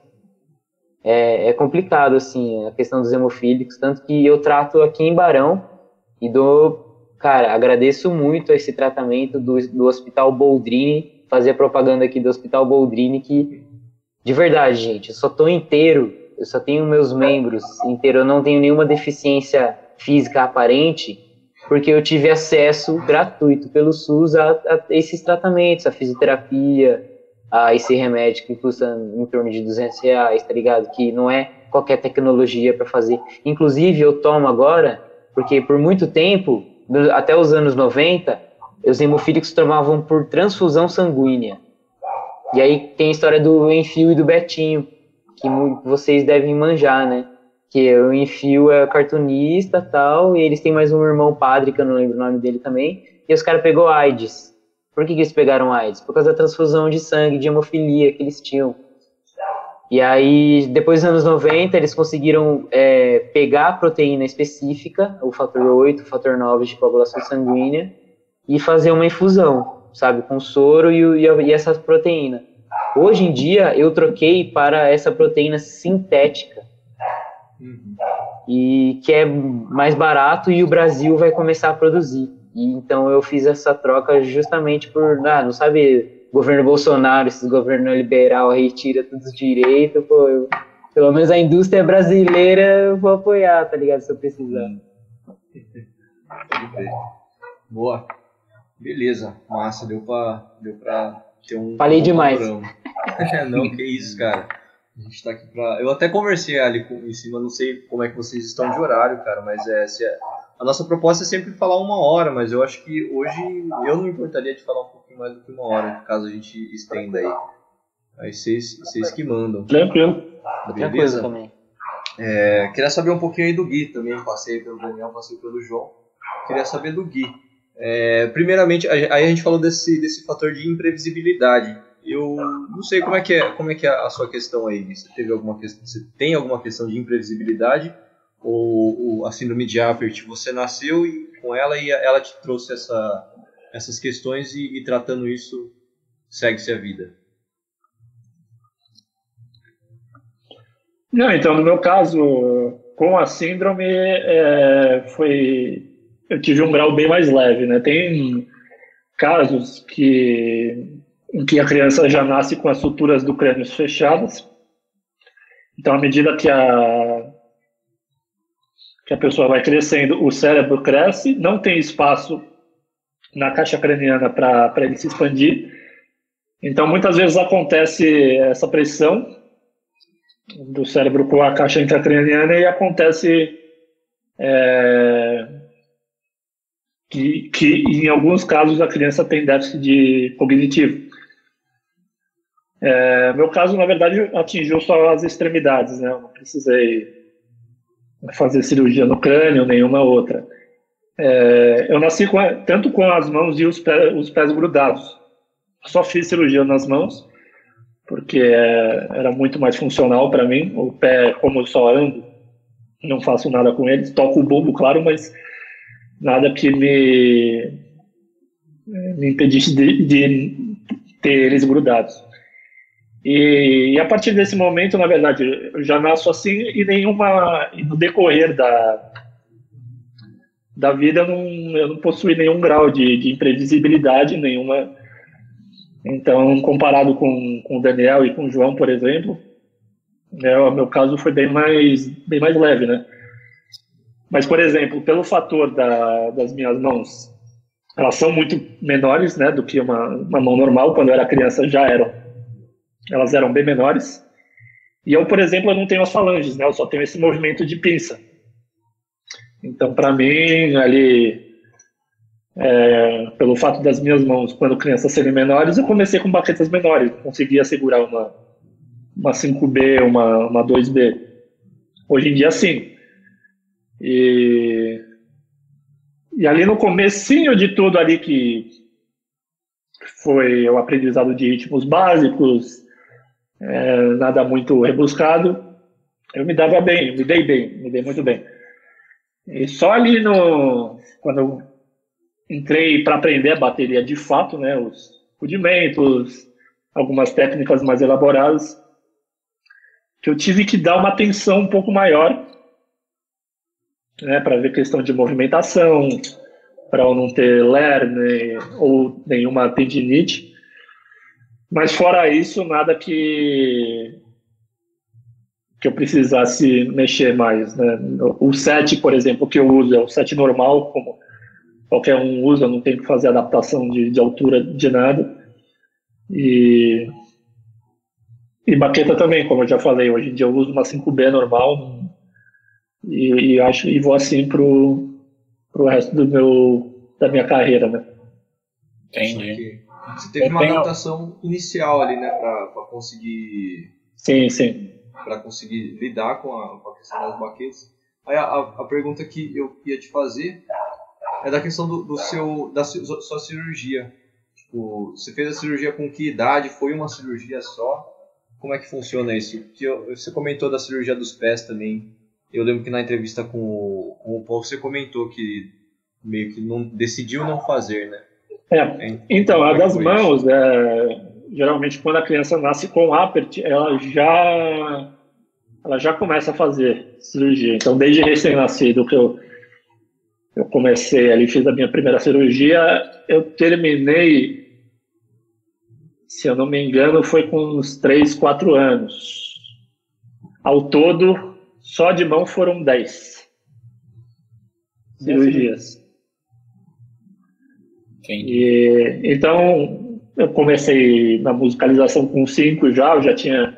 é, é, complicado, assim, a questão dos hemofílicos, tanto que eu trato aqui em Barão e dou, cara, agradeço muito esse tratamento do, do Hospital Boldrini, fazer propaganda aqui do Hospital Boldrini, que, de verdade, gente, eu só tô inteiro, eu só tenho meus membros inteiros, eu não tenho nenhuma deficiência física aparente, porque eu tive acesso gratuito pelo SUS a, a esses tratamentos, a fisioterapia, a esse remédio que custa em torno de 200 reais, tá ligado? Que não é qualquer tecnologia para fazer. Inclusive, eu tomo agora, porque por muito tempo, até os anos 90, os hemofílicos tomavam por transfusão sanguínea. E aí tem a história do Enfio e do Betinho, que vocês devem manjar, né? Que o Enfio é cartunista tal, e eles têm mais um irmão padre, que eu não lembro o nome dele também, e os caras pegou AIDS. Por que, que eles pegaram AIDS? Por causa da transfusão de sangue, de hemofilia que eles tinham. E aí, depois dos anos 90, eles conseguiram é, pegar a proteína específica, o fator 8, o fator 9 de coagulação sanguínea, e fazer uma infusão, sabe, com soro e, e, e essa proteína. Hoje em dia, eu troquei para essa proteína sintética. uhum. e que é mais barato e o Brasil vai começar a produzir. E, então eu fiz essa troca justamente por, ah, não sabe, governo Bolsonaro, esses governo liberal retira todos os direitos, pô, eu, pelo menos a indústria brasileira eu vou apoiar, tá ligado, se eu precisar. Boa. Beleza, massa, deu pra, deu pra ter um. Falei um demais. não, que isso, cara. A gente tá aqui pra. Eu até conversei ali com, em cima, não sei como é que vocês estão de horário, cara, mas é, se é. A nossa proposta é sempre falar uma hora, mas eu acho que hoje eu não importaria de falar um pouquinho mais do que uma hora, caso a gente estenda aí. Aí vocês, vocês que mandam. Tranquilo. Beleza? também. É, queria saber um pouquinho aí do Gui também. Passei pelo Daniel, passei pelo João. Queria saber do Gui. É, primeiramente, aí a gente falou desse, desse fator de imprevisibilidade. Eu não sei como é que é, como é, que é a sua questão aí. Você teve alguma questão, você tem alguma questão de imprevisibilidade ou, ou a síndrome de Apert? Você nasceu e, com ela e ela te trouxe essa, essas questões e, e tratando isso segue-se a vida. Não, então no meu caso com a síndrome é, foi eu tive um grau bem mais leve, né? Tem casos que em que a criança já nasce com as suturas do crânio fechadas. Então, à medida que a que a pessoa vai crescendo, o cérebro cresce, não tem espaço na caixa craniana para ele se expandir. Então, muitas vezes acontece essa pressão do cérebro com a caixa intracraniana e acontece é, que, que em alguns casos a criança tem déficit de cognitivo. É, meu caso, na verdade, atingiu só as extremidades, né? Eu não precisei fazer cirurgia no crânio, nenhuma outra. É, eu nasci com, tanto com as mãos e os, pés, os pés grudados. Só fiz cirurgia nas mãos, porque é, era muito mais funcional para mim. O pé, como eu só ando, não faço nada com eles. Toco o bulbo, claro, mas nada que me, me impedisse de, de ter eles grudados. E, e, a partir desse momento, na verdade, eu já nasço assim e nenhuma. no decorrer da, da vida eu não, eu não possuí nenhum grau de, de imprevisibilidade, nenhuma. Então, comparado com, com o Daniel e com o João, por exemplo, é, o meu caso foi bem mais, bem mais leve, né? Mas, por exemplo, pelo fator da, das minhas mãos, elas são muito menores né, do que uma, uma mão normal. Quando eu era criança já eram. Elas eram bem menores. E eu, por exemplo, eu não tenho as falanges, né? Eu só tenho esse movimento de pinça. Então, para mim, ali, é, pelo fato das minhas mãos, quando crianças serem menores, eu comecei com baquetas menores. Conseguia segurar uma, uma 5B, uma, uma 2B. Hoje em dia, sim. E, e ali no comecinho de tudo ali que foi o aprendizado de ritmos básicos, é, nada muito rebuscado, eu me dava bem, me dei bem, me dei muito bem. E só ali no quando entrei para aprender a bateria de fato, né, os rudimentos, algumas técnicas mais elaboradas, que eu tive que dar uma atenção um pouco maior né, para ver questão de movimentação, para eu não ter ler ou nenhuma tendinite. Mas fora isso, nada que que eu precisasse mexer mais, né? O set, por exemplo, que eu uso é o set normal, como qualquer um usa, não tem que fazer adaptação de, de altura de nada. E e baqueta também, como eu já falei, hoje em dia eu uso uma 5B normal, e, e acho e vou assim pro, pro resto do meu da minha carreira, né? Entendi. Você teve uma adaptação inicial ali, né, para conseguir. Sim, sim. Para conseguir lidar com a, com a questão das baquetas. Aí a, a, pergunta que eu ia te fazer é da questão do, do seu da sua cirurgia. Tipo, você fez a cirurgia com que idade? Foi uma cirurgia só? Como é que funciona isso? Que eu, você comentou da cirurgia dos pés também. Eu lembro que na entrevista com o, com o Paul você comentou que meio que não decidiu não fazer, né? É, então, a das mãos, é, geralmente quando a criança nasce com apert, ela já ela já começa a fazer cirurgia. Então, desde recém-nascido que eu, eu comecei ali, fiz a minha primeira cirurgia, eu terminei, se eu não me engano, foi com uns 3, 4 anos. Ao todo, só de mão foram 10 cirurgias. E, então, eu comecei na musicalização com 5 já, eu já tinha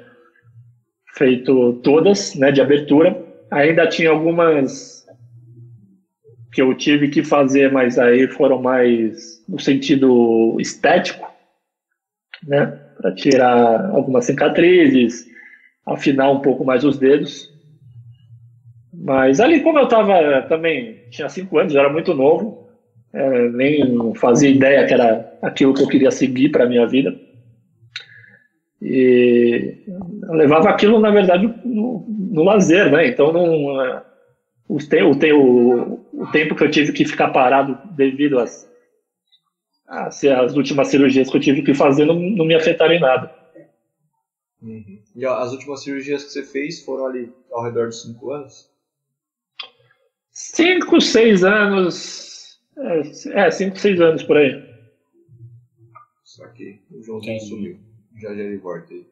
feito todas, né, de abertura. Ainda tinha algumas que eu tive que fazer, mas aí foram mais no sentido estético, né, para tirar algumas cicatrizes, afinar um pouco mais os dedos. Mas ali, como eu estava também, tinha cinco anos, era muito novo, é, nem fazia ideia que era aquilo que eu queria seguir para a minha vida. E levava aquilo, na verdade, no, no lazer, né? Então, não, é, o, o, o, tempo que eu tive que ficar parado devido às, às, às últimas cirurgias que eu tive que fazer não, não me afetaram em nada. Uhum. E as últimas cirurgias que você fez foram ali ao redor de cinco anos? Cinco, seis anos. É, é cinco, seis anos por aí. Só que o Joãozinho sumiu. Já já ele volta aí.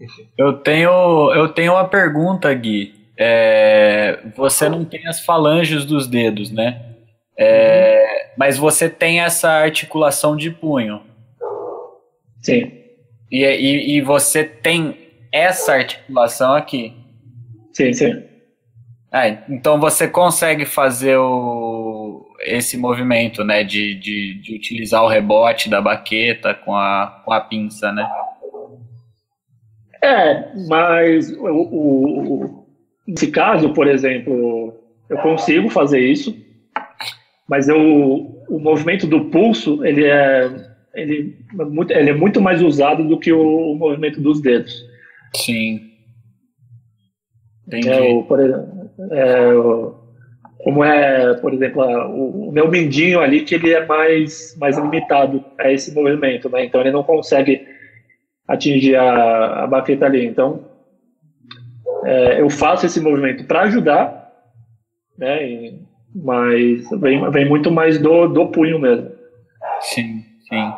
Eu tenho, eu tenho uma pergunta, Gui. É, você não tem as falanges dos dedos, né? É, uhum. Mas você tem essa articulação de punho. Sim. E, e, e você tem essa articulação aqui. Sim, sim. É, então você consegue fazer o, esse movimento, né, de, de, de, utilizar o rebote da baqueta com a, com a pinça, né? É, mas o, o, nesse caso, por exemplo, eu consigo fazer isso, mas eu, o movimento do pulso, ele é ele, ele é muito mais usado do que o, o movimento dos dedos. Sim. Entendi. É, o, por exemplo, é, o, como é, por exemplo, o, o, meu mindinho ali, que ele é mais, mais limitado a esse movimento, né? Então ele não consegue atingir a, a baqueta ali. Então é, eu faço esse movimento para ajudar, né? E, mas vem, vem muito mais do, do punho mesmo. Sim. Sim.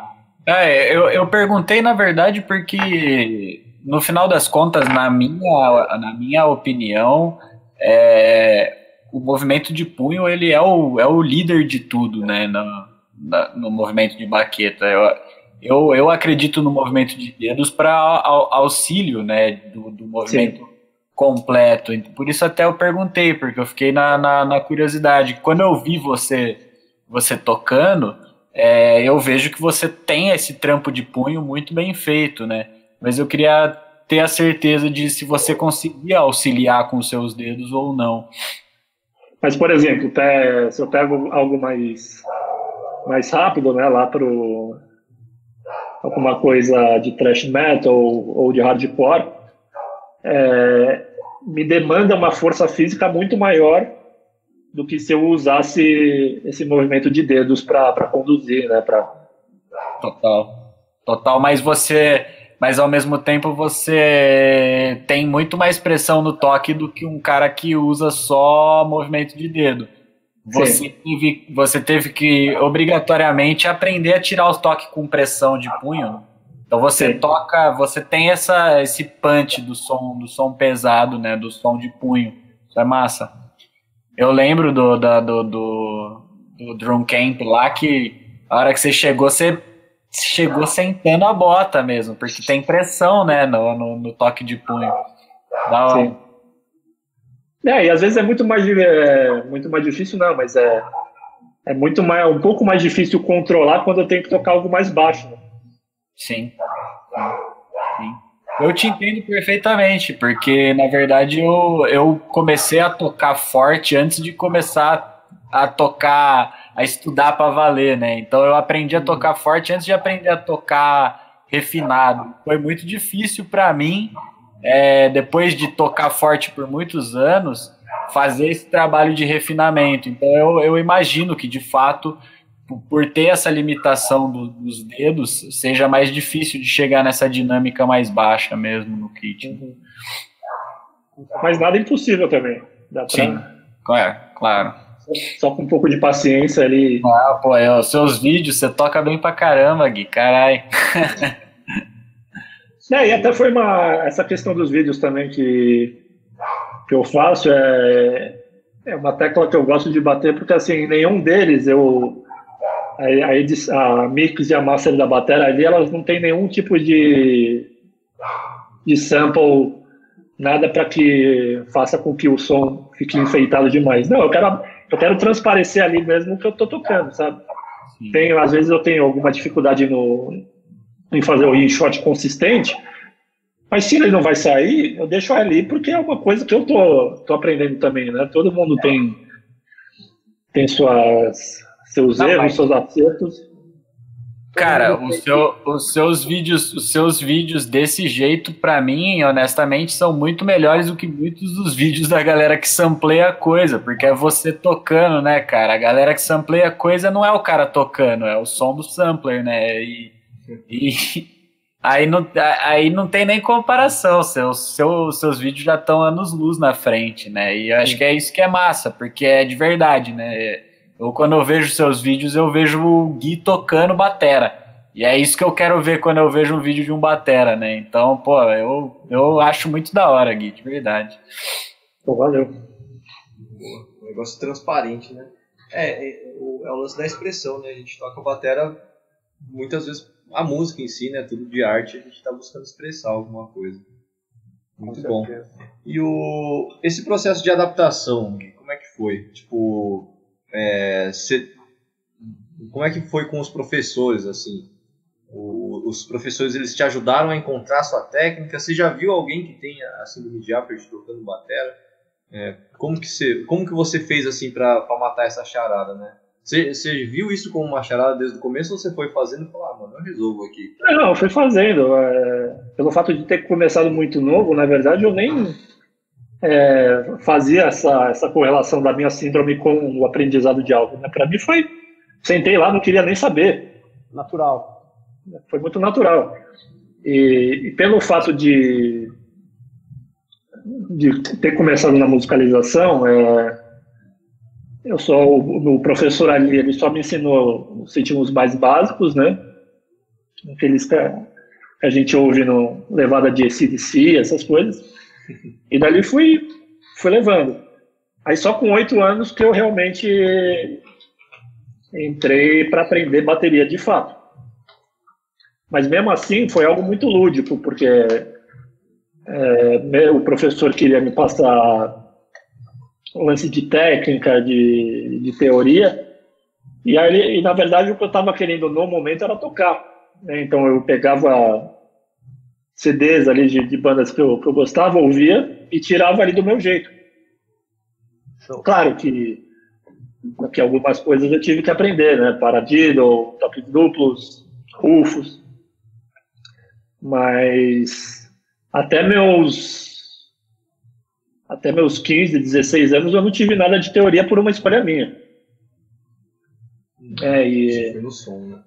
É, eu, eu perguntei, na verdade, porque no final das contas, na minha, na minha opinião, é, o movimento de punho ele é o, é o líder de tudo, né? No, na, no movimento de baqueta. Eu, eu, eu acredito no movimento de dedos para auxílio, né? Do, do movimento Sim. completo. Por isso até eu perguntei, porque eu fiquei na, na, na curiosidade. Quando eu vi você você tocando, é, eu vejo que você tem esse trampo de punho muito bem feito, né? Mas eu queria ter a certeza de se você conseguia auxiliar com seus dedos ou não. Mas, por exemplo, se eu pego algo mais, mais rápido, né, lá pro alguma coisa de thrash metal ou, ou de hardcore, é, me demanda uma força física muito maior do que se eu usasse esse movimento de dedos para conduzir, né? Pra... Total. Total, mas você. Mas ao mesmo tempo você tem muito mais pressão no toque do que um cara que usa só movimento de dedo. Você teve, você teve que obrigatoriamente aprender a tirar os toques com pressão de punho. Então você Sim. toca, você tem essa, esse punch do som, do som pesado, né? Do som de punho. Isso é massa. Eu lembro do, da, do, do, do Drum Camp lá que a hora que você chegou, você chegou sentando a bota mesmo, porque tem pressão, né, no, no, no toque de punho. Dá Sim. É, e às vezes é muito mais, é, muito mais difícil, não, mas é, é muito mais, um pouco mais difícil controlar quando eu tenho que tocar algo mais baixo. Né? Sim. Sim. Eu te entendo perfeitamente, porque na verdade eu, eu comecei a tocar forte antes de começar a tocar, a estudar para valer, né? Então eu aprendi a tocar forte antes de aprender a tocar refinado. Foi muito difícil para mim, é, depois de tocar forte por muitos anos, fazer esse trabalho de refinamento. Então eu, eu imagino que de fato por ter essa limitação do, dos dedos, seja mais difícil de chegar nessa dinâmica mais baixa mesmo no kit. Uhum. Mas nada impossível também. Dá pra... Sim, claro, claro. Só com um pouco de paciência ali. Ah, pô, é, os seus vídeos, você toca bem pra caramba, Gui, caralho. É, e até foi uma. Essa questão dos vídeos também que, que eu faço é, é uma tecla que eu gosto de bater, porque assim, nenhum deles eu. A, a, a mix e a master da bateria ali, elas não tem nenhum tipo de, de sample, nada para que faça com que o som fique enfeitado demais. Não, eu quero, eu quero transparecer ali mesmo o que eu tô tocando, sabe? Tenho, às vezes eu tenho alguma dificuldade no, em fazer o shot consistente, mas se ele não vai sair, eu deixo ali porque é uma coisa que eu tô, tô aprendendo também, né? Todo mundo tem, tem suas, seus não, erros, mas... seus acertos. Cara, o seu, os seus vídeos, os seus vídeos desse jeito, para mim, honestamente, são muito melhores do que muitos dos vídeos da galera que sampleia a coisa, porque é você tocando, né, cara? A galera que sampleia a coisa não é o cara tocando, é o som do sampler, né? E, e aí, não, aí não tem nem comparação. Seus, seus, seus vídeos já estão anos luz na frente, né? E eu acho que é isso que é massa, porque é de verdade, né? Eu, quando eu vejo seus vídeos, eu vejo o Gui tocando batera. E é isso que eu quero ver quando eu vejo um vídeo de um batera, né? Então, pô, eu, eu acho muito da hora, Gui, de verdade. Pô, valeu. Boa. Um negócio transparente, né? É, é, o, é o lance da expressão, né? A gente toca batera muitas vezes a música em si, né? Tudo de arte, a gente está buscando expressar alguma coisa. Muito bom. E o, esse processo de adaptação, como é que foi? Tipo, é, cê, como é que foi com os professores, assim? O, os professores, eles te ajudaram a encontrar sua técnica? Você já viu alguém que tenha a síndrome de Apert tocando batera? É, como, que você, como que você fez, assim, para matar essa charada, né? Você viu isso como uma charada desde o começo ou você foi fazendo e falou, ah, mano, eu resolvo aqui? Não, eu fui fazendo. É, pelo fato de ter começado muito novo, na verdade, eu nem é, fazia essa, essa correlação da minha síndrome com o aprendizado de algo. Né? Para mim foi, sentei lá, não queria nem saber. Natural. Foi muito natural. E, e pelo fato de, de ter começado na musicalização, é, eu sou o, o, professor ali, ele só me ensinou os ritmos mais básicos, né? Aqueles que a gente ouve no levada de ACDC, essas coisas. E dali fui, fui levando. Aí só com oito anos que eu realmente entrei para aprender bateria de fato. Mas mesmo assim foi algo muito lúdico, porque é, o professor queria me passar um lance de técnica, de, de teoria. E aí, e, na verdade, o que eu estava querendo no momento era tocar. Né? Então eu pegava CDs ali de, de bandas que eu, que eu, gostava, ouvia e tirava ali do meu jeito. Claro que, que algumas coisas eu tive que aprender, né? Paradiddle, toques duplos, rufos. Mas até meus até meus 15, 16 anos, eu não tive nada de teoria por uma escolha minha. Hum, é, e... Foi no som, né?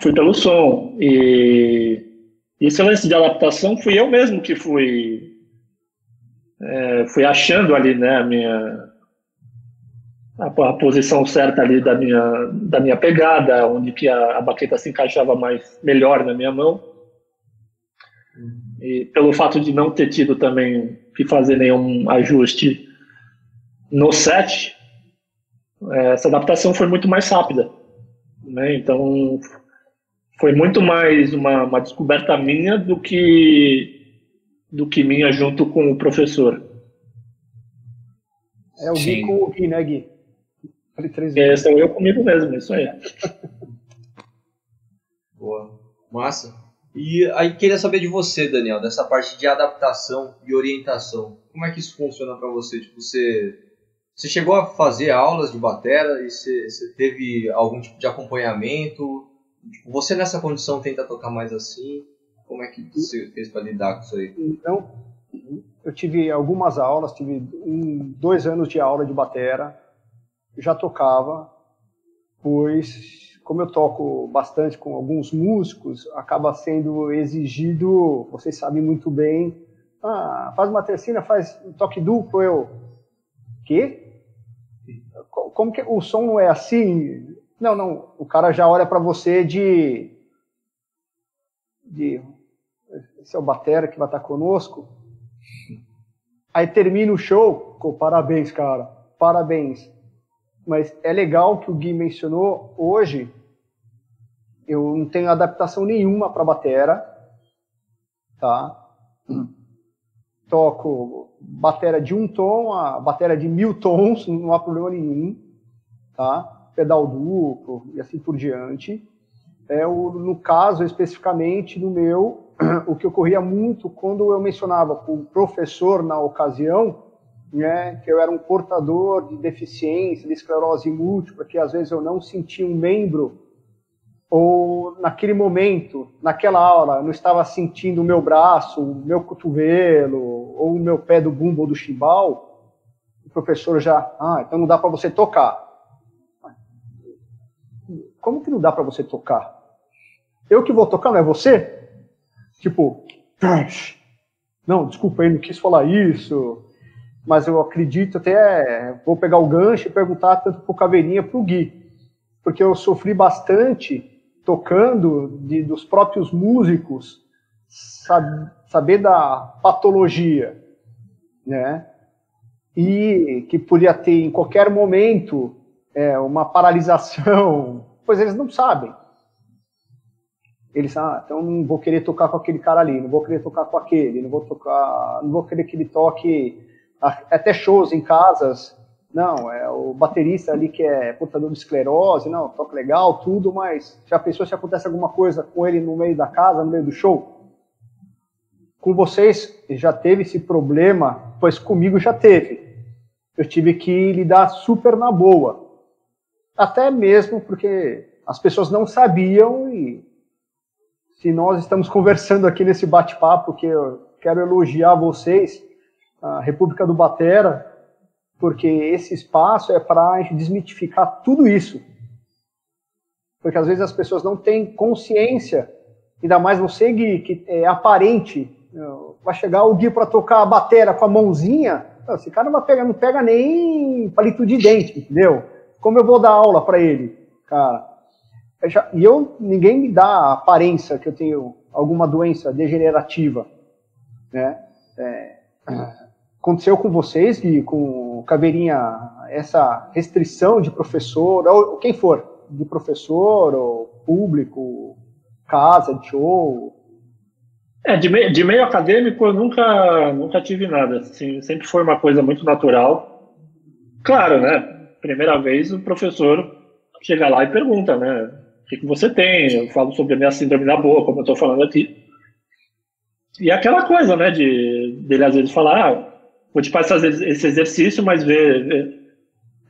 Fui pelo som. E esse lance de adaptação fui eu mesmo que fui, é, fui achando ali, né, a minha... A, a, posição certa ali da minha, da minha pegada, onde que a, a baqueta se encaixava mais melhor na minha mão. E pelo fato de não ter tido também que fazer nenhum ajuste no set, é, essa adaptação foi muito mais rápida. Né? Então, foi muito mais uma, uma descoberta minha do que do que minha junto com o professor. É o Gui com o Gui, né, Gui? É, sou eu comigo mesmo, isso aí. Boa. Massa. E aí queria saber de você, Daniel, dessa parte de adaptação e orientação. Como é que isso funciona para você? Tipo, você, você chegou a fazer aulas de batera e você, você teve algum tipo de acompanhamento? Tipo, você nessa condição tenta tocar mais assim? Como é que você fez para lidar com isso aí? Então, eu tive algumas aulas, tive um, dois anos de aula de batera, já tocava, pois como eu toco bastante com alguns músicos, acaba sendo exigido, vocês sabem muito bem, Ah, faz uma tercina, faz um toque duplo, eu. Quê? Como que o som não é assim? Não, não. O cara já olha para você de. de. Esse é o Batera que vai estar conosco. Aí termina o show. Com parabéns, cara. Parabéns. Mas é legal que o Gui mencionou hoje. Eu não tenho adaptação nenhuma para batera, tá? Toco batera de um tom, a batera de mil tons, não há problema nenhum, tá? Pedal duplo e assim por diante. É o, no caso especificamente do meu, o que ocorria muito quando eu mencionava para o professor na ocasião, né, que eu era um portador de deficiência, de esclerose múltipla, que às vezes eu não sentia um membro, ou naquele momento, naquela aula, eu não estava sentindo o meu braço, o meu cotovelo, ou o meu pé do bumbo ou do chimbal, o professor já, ah, então não dá para você tocar. Como que não dá para você tocar? Eu que vou tocar, não é você? Tipo, não, desculpa, ele não quis falar isso mas eu acredito até, vou pegar o gancho e perguntar tanto para o Caveirinha para o Gui, porque eu sofri bastante tocando de, dos próprios músicos sabe, saber da patologia, né? E que podia ter em qualquer momento é, uma paralisação, pois eles não sabem. Eles, ah, então não vou querer tocar com aquele cara ali, não vou querer tocar com aquele, não vou tocar, não vou querer que ele toque até shows em casas. Não, é o baterista ali que é portador de esclerose, não, toca legal, tudo, mas já pensou se acontece alguma coisa com ele no meio da casa, no meio do show? Com vocês já teve esse problema, pois comigo já teve. Eu tive que lidar super na boa. Até mesmo porque as pessoas não sabiam e se nós estamos conversando aqui nesse bate-papo que eu quero elogiar vocês, a República do Batera, porque esse espaço é para desmitificar tudo isso. Porque às vezes as pessoas não têm consciência, ainda mais você, Gui, que é aparente. Vai chegar o Gui para tocar a batera com a mãozinha, esse cara não pega, não pega nem palito de dente, entendeu? Como eu vou dar aula para ele, cara? E eu, ninguém me dá a aparência que eu tenho alguma doença degenerativa, né? É, aconteceu com vocês, Gui, com Caveirinha, essa restrição de professor, ou quem for, de professor, ou público, casa de show? É, de meio, de meio acadêmico eu nunca, nunca tive nada, assim, sempre foi uma coisa muito natural. Claro, né, primeira vez o professor chega lá e pergunta, né, o que, que você tem? Eu falo sobre a minha síndrome da boa, como eu estou falando aqui. E aquela coisa, né, de dele às vezes falar, ah, vou te passar esse exercício, mas ver, ver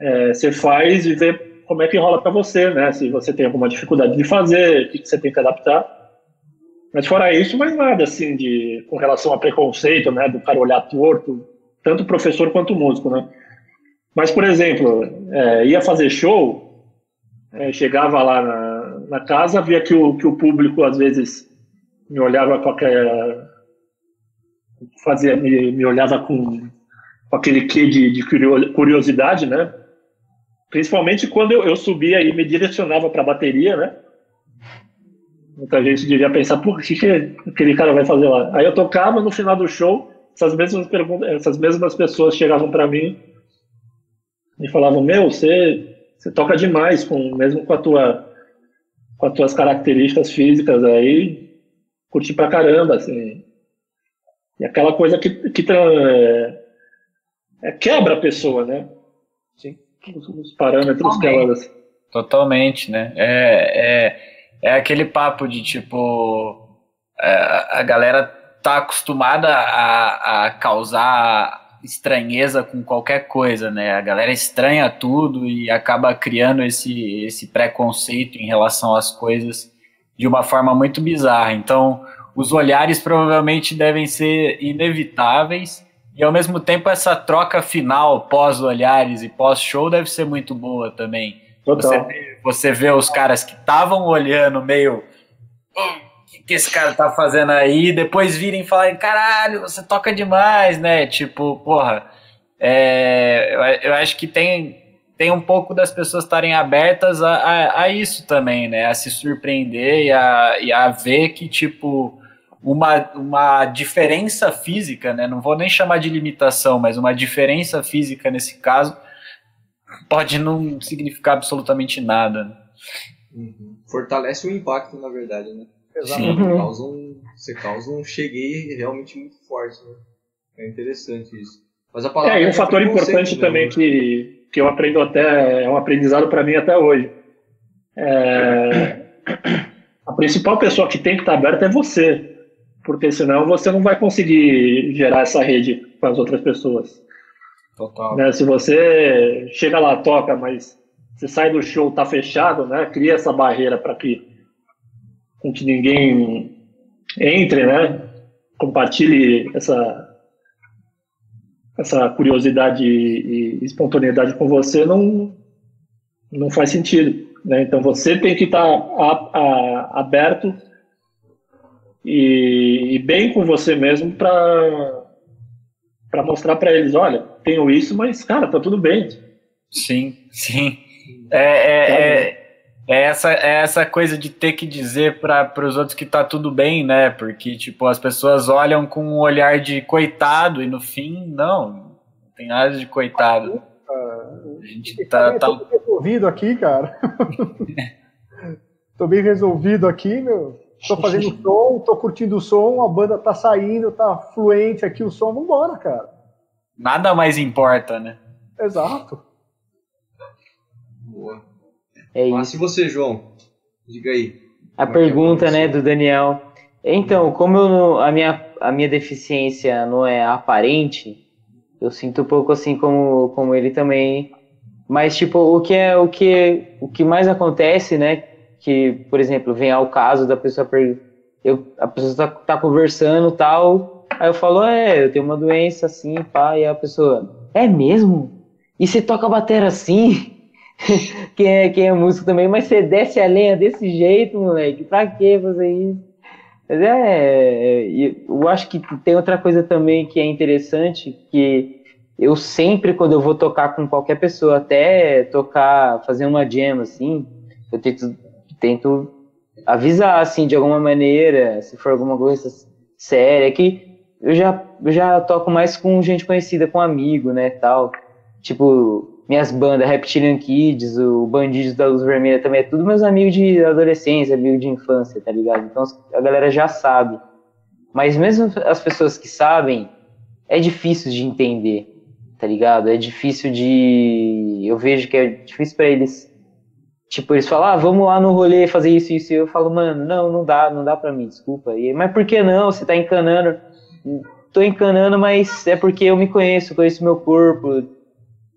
é, você faz e vê como é que rola para você, né? Se você tem alguma dificuldade de fazer, o que você tem que adaptar. Mas fora isso, mais nada, assim, de, com relação a preconceito, né? Do cara olhar torto, tanto professor quanto músico, né? Mas, por exemplo, é, ia fazer show, é, chegava lá na, na, casa, via que o, que o público, às vezes, me olhava com aquela, fazia, me, me olhava com, com aquele quê de, de curiosidade, né? Principalmente quando eu, eu subia e me direcionava para a bateria, né? Muita gente devia pensar, por que, que aquele cara vai fazer lá? Aí eu tocava no final do show, essas mesmas essas mesmas pessoas chegavam para mim e falavam: "Meu, você você toca demais com mesmo com a tua com as tuas características físicas aí, curti pra caramba assim". E aquela coisa que, que é, é, quebra a pessoa, né? Sim. Os, os parâmetros que elas. Totalmente, né? É, é, é aquele papo de tipo. É, a galera tá acostumada a, a causar estranheza com qualquer coisa, né? A galera estranha tudo e acaba criando esse, esse preconceito em relação às coisas de uma forma muito bizarra. Então, os olhares provavelmente devem ser inevitáveis e ao mesmo tempo essa troca final pós-olhares e pós-show deve ser muito boa também. Você, você vê os caras que estavam olhando meio o que, esse cara tá fazendo aí? Depois virem e falarem, caralho, você toca demais, né? Tipo, porra, é, eu, eu acho que tem, tem um pouco das pessoas estarem abertas a, a, a, isso também, né? A se surpreender e a, e a ver que, tipo, uma, uma diferença física, né? Não vou nem chamar de limitação, mas uma diferença física nesse caso pode não significar absolutamente nada. Né? Uhum. Fortalece o impacto, na verdade, né? Você causa, um, você causa um cheguei realmente muito forte, né? É interessante isso. Mas a palavra é, e um fator importante também né? que, que eu aprendo até, é um aprendizado para mim até hoje. É, a principal pessoa que tem que estar aberta é você, porque senão você não vai conseguir gerar essa rede com as outras pessoas. Total. Né? Se você chega lá, toca, mas você sai do show, tá fechado, né? Cria essa barreira para que, com que ninguém entre, né? Compartilhe essa essa curiosidade e espontaneidade com você não não faz sentido, né? Então você tem que estar aberto e, e bem com você mesmo para para mostrar para eles, olha, tenho isso, mas cara, tá tudo bem. Sim, sim. É, é, é, é essa, é essa coisa de ter que dizer para os outros que tá tudo bem, né? Porque, tipo, as pessoas olham com um olhar de coitado e no fim, não, não tem nada de coitado. A gente tá, tá... Tô bem resolvido aqui, cara. tô bem resolvido aqui, meu. Tô fazendo som, tô curtindo o som, a banda tá saindo, tá fluente aqui o som, vambora, cara. Nada mais importa, né? Exato. É Mas isso. e você, João? Diga aí. A é pergunta, é né, do Daniel. Então, como eu, a, minha, a minha deficiência não é aparente, eu sinto um pouco assim como, como ele também. Mas, tipo, o que é o que, o que mais acontece, né? que, por exemplo, vem ao caso da pessoa eu, a pessoa tá, tá conversando tal, aí eu falo, é, eu tenho uma doença assim, pá, e a pessoa, é mesmo? E você toca bateria assim? quem, é, quem é músico também, mas você desce a lenha desse jeito, moleque, pra que fazer isso? Mas é, eu acho que tem outra coisa também que é interessante, que eu sempre, quando eu vou tocar com qualquer pessoa, até tocar, fazer uma jam, assim, eu tento tento avisar, assim, de alguma maneira, se for alguma coisa séria, que eu já, eu já toco mais com gente conhecida, com amigo, né, tal. Tipo, minhas bandas, Reptilian Kids, o Bandidos da Luz Vermelha também, é tudo meus amigos de adolescência, amigos de infância, tá ligado? Então a galera já sabe. Mas mesmo as pessoas que sabem, é difícil de entender, tá ligado? É difícil de. Eu vejo que é difícil para eles Tipo, eles falam, ah, vamos lá no rolê fazer isso e isso. E eu falo, mano, não, não dá, não dá pra mim, desculpa. E, mas por que não? Você tá encanando. Tô encanando, mas é porque eu me conheço, conheço meu corpo.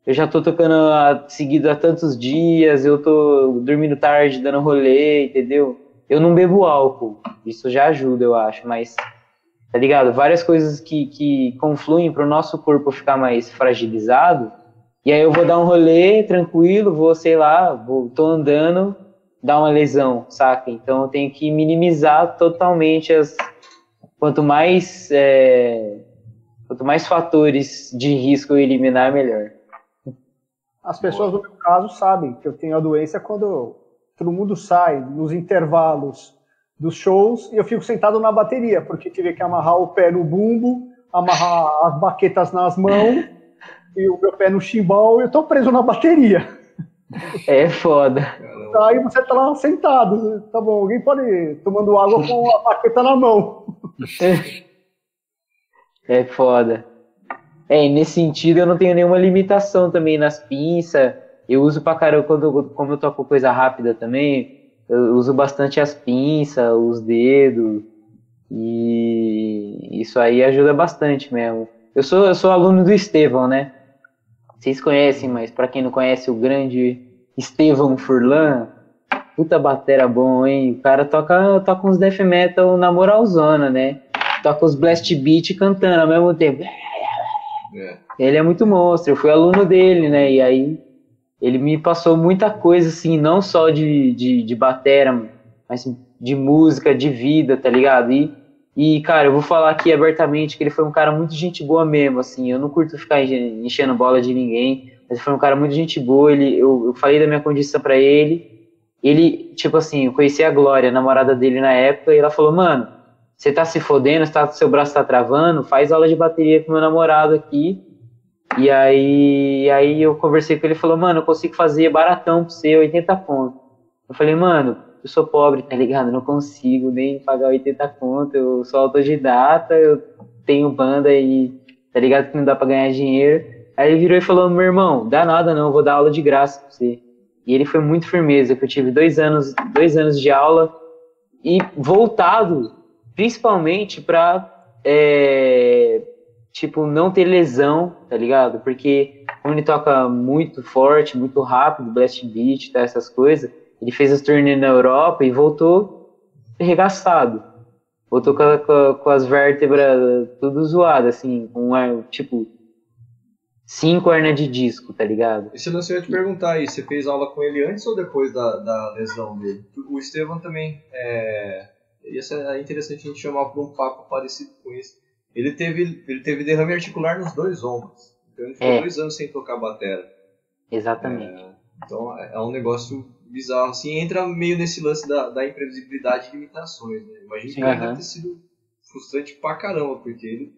Eu já tô tocando a, seguido há tantos dias, eu tô dormindo tarde, dando rolê, entendeu? Eu não bebo álcool, isso já ajuda, eu acho, mas, tá ligado? Várias coisas que, que confluem pro nosso corpo ficar mais fragilizado e aí eu vou dar um rolê tranquilo, vou, sei lá, vou, tô andando, dá uma lesão, saca? Então eu tenho que minimizar totalmente as. Quanto mais, é, quanto mais fatores de risco eu eliminar, melhor. As pessoas no meu caso sabem que eu tenho a doença quando todo mundo sai nos intervalos dos shows e eu fico sentado na bateria, porque tive que amarrar o pé no bumbo, amarrar as baquetas nas mãos e o meu pé no chimbal e eu tô preso na bateria. É foda. Aí você tá lá sentado, tá bom, alguém pode ir tomando água com a baqueta na mão. É foda. É, nesse sentido eu não tenho nenhuma limitação também nas pinças. Eu uso pra caramba, quando, como eu toco coisa rápida também, eu uso bastante as pinças, os dedos. E isso aí ajuda bastante mesmo. Eu sou, eu sou aluno do Estevão, né? Vocês conhecem, mas para quem não conhece, o grande Estevão Furlan, puta batera bom, hein? O cara toca, toca uns death metal na moralzona, né? Toca os blast beat cantando ao mesmo tempo. É. Ele é muito monstro, eu fui aluno dele, né? E aí ele me passou muita coisa, assim, não só de, de, de batera, mas de música, de vida, tá ligado? E, e, cara, eu vou falar aqui abertamente que ele foi um cara muito gente boa mesmo, assim. Eu não curto ficar enchendo bola de ninguém, mas foi um cara muito gente boa. Ele, eu, eu falei da minha condição para ele. Ele, tipo assim, eu conheci a Glória, a namorada dele na época, e ela falou: Mano, você tá se fodendo, tá, seu braço tá travando, faz aula de bateria com meu namorado aqui. E aí, aí eu conversei com ele e falou: Mano, eu consigo fazer baratão pra você, 80 pontos. Eu falei: Mano, eu sou pobre, tá ligado? não consigo nem pagar 80 conto, eu sou autodidata, eu tenho banda e tá ligado que não dá pra ganhar dinheiro. Aí ele virou e falou, meu irmão, dá nada não, vou dar aula de graça pra você. E ele foi muito firmeza, que eu tive dois anos, dois anos de aula e voltado principalmente pra, é, tipo, não ter lesão, tá ligado? Porque como ele toca muito forte, muito rápido, blast beat, tá, essas coisas, ele fez as turnês na Europa e voltou arregaçado. Voltou com, com, com as vértebras tudo zoadas, assim, com um, tipo, cinco hernias de disco, tá ligado? Esse lance eu ia te perguntar aí, você fez aula com ele antes ou depois da, da lesão dele? O Estevam também, é, isso é interessante a gente chamar para um papo parecido com isso. Ele teve, ele teve derrame articular nos dois ombros, então ele ficou é. dois anos sem tocar batera. Exatamente. É, então é, é um negócio bizarro, assim, entra meio nesse lance da, da imprevisibilidade e limitações, né? Imagina que uhum. deve ter sido frustrante pra caramba, porque ele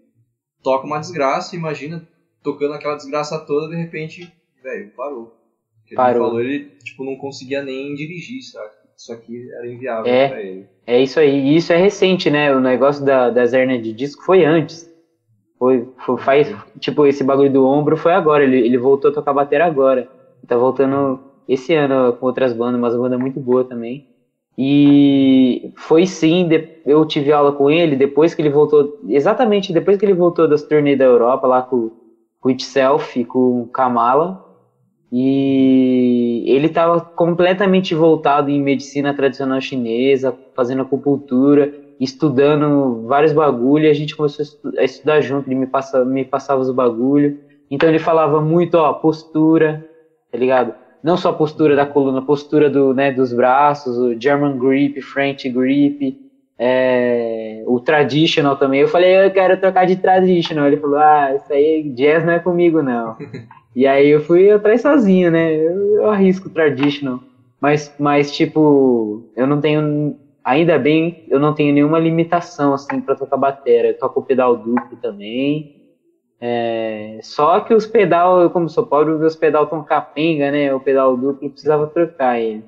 toca uma desgraça, imagina tocando aquela desgraça toda, de repente, velho, parou. Porque parou. Ele falou, ele, tipo, não conseguia nem dirigir, sabe? Isso aqui era inviável é, pra ele. É isso aí, e isso é recente, né? O negócio da, das hernias de disco foi antes. Foi, foi faz, tipo, esse bagulho do ombro foi agora, ele, ele voltou a tocar bateria agora. Tá voltando esse ano com outras bandas, mas uma banda muito boa também. E foi sim, eu tive aula com ele depois que ele voltou, exatamente depois que ele voltou das turnês da Europa, lá com, com Itself, com Kamala. E ele estava completamente voltado em medicina tradicional chinesa, fazendo acupuntura, estudando vários bagulhos. A gente começou a estudar junto, ele me, me passava os bagulhos. Então ele falava muito, ó, postura, tá ligado? não só a postura da coluna, postura do, né, dos braços, o German grip, French grip, é, o traditional também. Eu falei, eu quero trocar de traditional. Ele falou, ah, isso aí, jazz não é comigo não. e aí eu fui atrás sozinho, né? Eu, eu arrisco traditional. Mas, mas, tipo, eu não tenho, ainda bem, eu não tenho nenhuma limitação, assim, para tocar bateria. Eu toco pedal duplo também. É, só que os pedal, como sou pobre, os pedal estão capenga, né? O pedal duplo precisava trocar ele.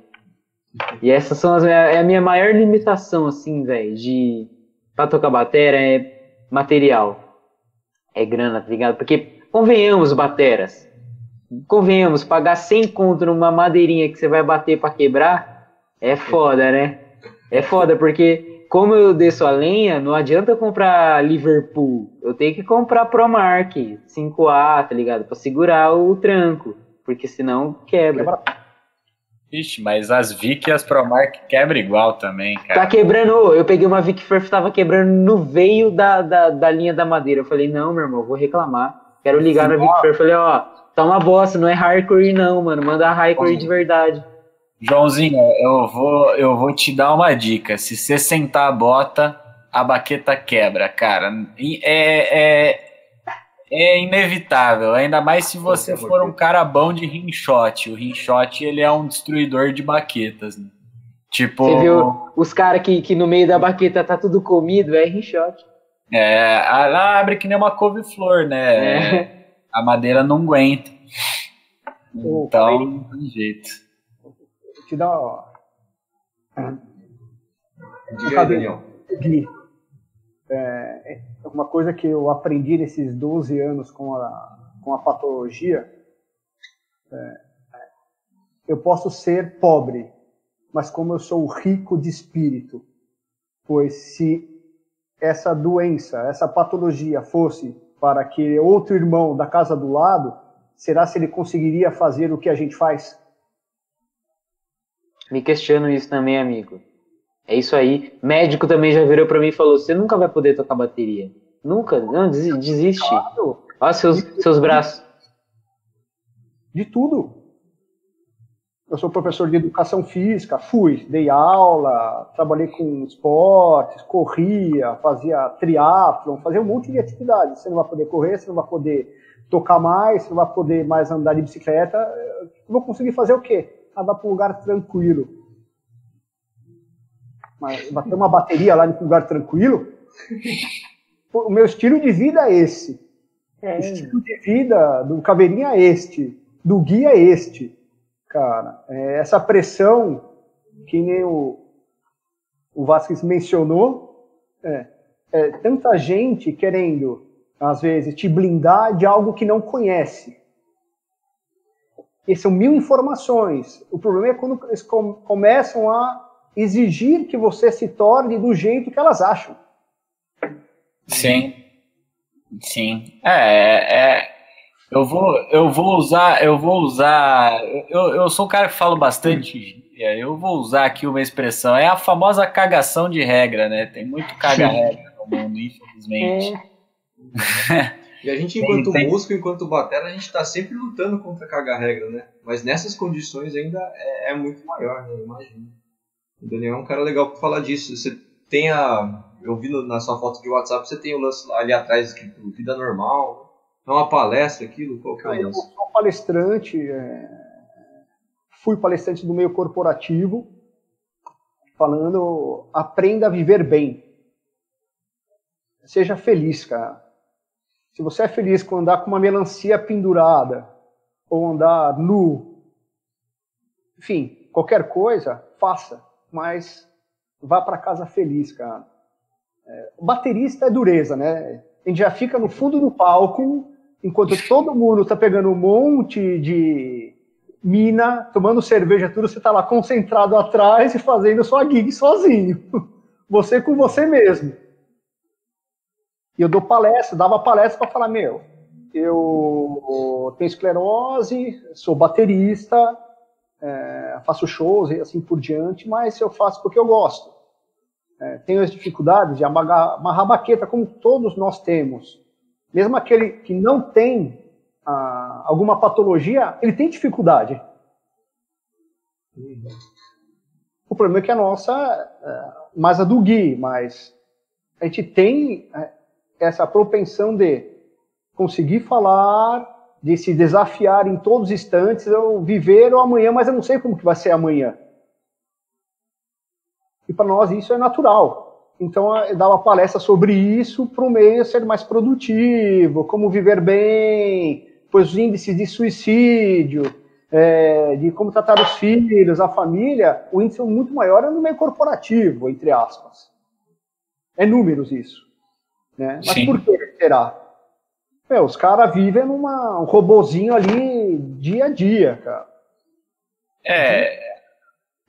E essas são as, é a minha maior limitação, assim, velho, de pra tocar bateria é material. É grana, tá ligado? Porque, convenhamos, bateras, convenhamos, pagar 100 conto numa madeirinha que você vai bater para quebrar, é foda, né? É foda, porque como eu desço a lenha, não adianta comprar Liverpool. Eu tenho que comprar Promark 5A, tá ligado? Pra segurar o tranco. Porque senão quebra. Ixi, mas as Vic e as Promark quebra igual também, cara. Tá quebrando. Eu peguei uma Vic Firth, tava quebrando no veio da, da, da linha da madeira. Eu falei, não, meu irmão, vou reclamar. Quero ligar Sim, na Vic Firth. Falei, ó, tá uma bosta, não é hardcore não, mano. Manda hardcore de verdade. Joãozinho, eu vou, eu vou te dar uma dica. Se você sentar a bota, a baqueta quebra, cara. É, é, é inevitável, ainda mais se você for um cara bom de rinshot. O rinshot, ele é um destruidor de baquetas, né? Tipo... Você viu os caras que, que no meio da baqueta tá tudo comido, é rinshot. É, ela abre que nem uma couve-flor, né? É. A madeira não aguenta. Então, não tem jeito te dar. Ó, Diga aí, Daniel. Gui, é, é, uma coisa que eu aprendi nesses 12 anos com a, com a patologia. É, eu posso ser pobre, mas como eu sou rico de espírito, pois se essa doença, essa patologia fosse para que outro irmão da casa do lado, será se ele conseguiria fazer o que a gente faz? Me questiono isso também, amigo. É isso aí. Médico também já virou para mim e falou: você nunca vai poder tocar bateria. Nunca. Não, desiste. Claro. Olha seus, seus braços. De tudo. Eu sou professor de educação física, fui, dei aula, trabalhei com esportes, corria, fazia triatlon, fazia um monte de atividades. Você não vai poder correr, você não vai poder tocar mais, você não vai poder mais andar de bicicleta. Eu vou conseguir fazer o quê? Andar para um lugar tranquilo. Mas bater uma bateria lá em um lugar tranquilo? O meu estilo de vida é esse. É. O estilo de vida do Caveirinha é este. Do guia é este cara. É, essa pressão, que nem o, o Vasquez mencionou, é, é, tanta gente querendo, às vezes, te blindar de algo que não conhece. E são mil informações. O problema é quando eles com, começam a exigir que você se torne do jeito que elas acham. Sim. Sim. É, é, eu vou, eu vou usar, eu vou usar. Eu, eu sou um cara que falo bastante. Eu vou usar aqui uma expressão. É a famosa cagação de regra, né? Tem muito caga-regra no mundo, infelizmente. É. E a gente, enquanto tem, músico, enquanto batera, a gente está sempre lutando contra caga-regra, né? Mas nessas condições ainda é, é muito maior, né? Imagina. O Daniel é um cara legal para falar disso. Você tem a. Eu vi no, na sua foto de WhatsApp, você tem o lance ali atrás escrito vida normal. É uma palestra aquilo? Qual que é Eu sou palestrante, é... fui palestrante do meio corporativo, falando aprenda a viver bem. Seja feliz, cara. Se você é feliz com andar com uma melancia pendurada, ou andar nu, enfim, qualquer coisa, faça, mas vá para casa feliz, cara. É, baterista é dureza, né? A gente já fica no fundo do palco enquanto todo mundo está pegando um monte de mina, tomando cerveja, tudo, você está lá concentrado atrás e fazendo sua gig sozinho. Você com você mesmo. E eu dou palestra, dava palestra para falar, meu, eu tenho esclerose, sou baterista, é, faço shows e assim por diante, mas eu faço porque eu gosto. É, tenho as dificuldades de amarrar, amarrar baqueta, como todos nós temos. Mesmo aquele que não tem ah, alguma patologia, ele tem dificuldade. O problema é que a nossa, é, mais a do Gui, mas a gente tem é, essa propensão de conseguir falar, de se desafiar em todos os instantes, eu viver o amanhã, mas eu não sei como que vai ser amanhã. E para nós isso é natural. Então, eu dava palestra sobre isso para o meio ser mais produtivo, como viver bem, pois os índices de suicídio, é, de como tratar os filhos, a família, o índice é muito maior é no meio corporativo, entre aspas. É números isso. Né? Mas Sim. por que será? Meu, os caras vivem numa um robozinho ali dia a dia, cara. É,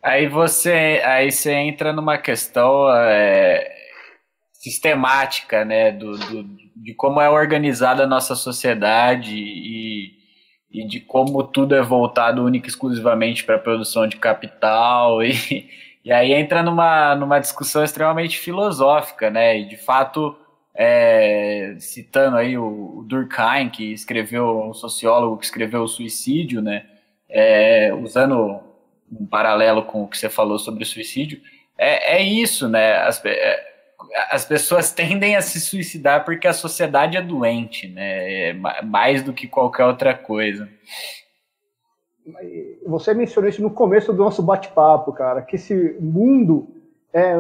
Aí você, aí você entra numa questão é, sistemática, né, do, do, de como é organizada a nossa sociedade e, e de como tudo é voltado única e exclusivamente para a produção de capital e, e aí entra numa, numa discussão extremamente filosófica, né, e de fato é, citando aí o, o, Durkheim, que escreveu, um sociólogo que escreveu o suicídio, né, é, usando um paralelo com o que você falou sobre o suicídio, é, é isso, né? As, é, as pessoas tendem a se suicidar porque a sociedade é doente, né? É mais do que qualquer outra coisa. Você mencionou isso no começo do nosso bate-papo, cara, que esse mundo é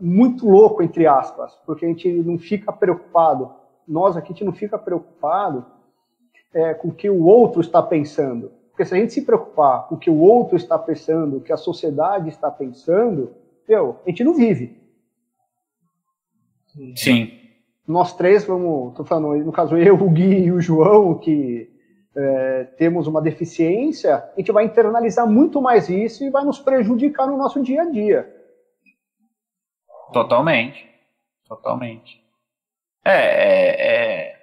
muito louco, entre aspas, porque a gente não fica preocupado, nós aqui a gente não fica preocupado é, com o que o outro está pensando. Porque se a gente se preocupar com o que o outro está pensando, o que a sociedade está pensando, meu, a gente não vive. Sim. Nós três vamos, tô falando, no caso eu, o Gui e o João, que é, temos uma deficiência, a gente vai internalizar muito mais isso e vai nos prejudicar no nosso dia a dia. Totalmente. Totalmente. É, é, é,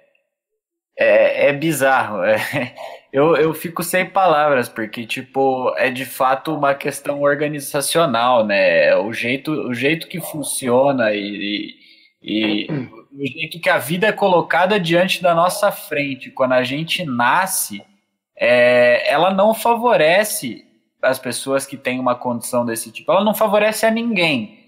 é, é bizarro. É, eu, eu fico sem palavras, porque, tipo, é de fato uma questão organizacional, né? O jeito, o jeito que funciona e, e, e o jeito que a vida é colocada diante da nossa frente quando a gente nasce, é, ela não favorece as pessoas que têm uma condição desse tipo. Ela não favorece a ninguém,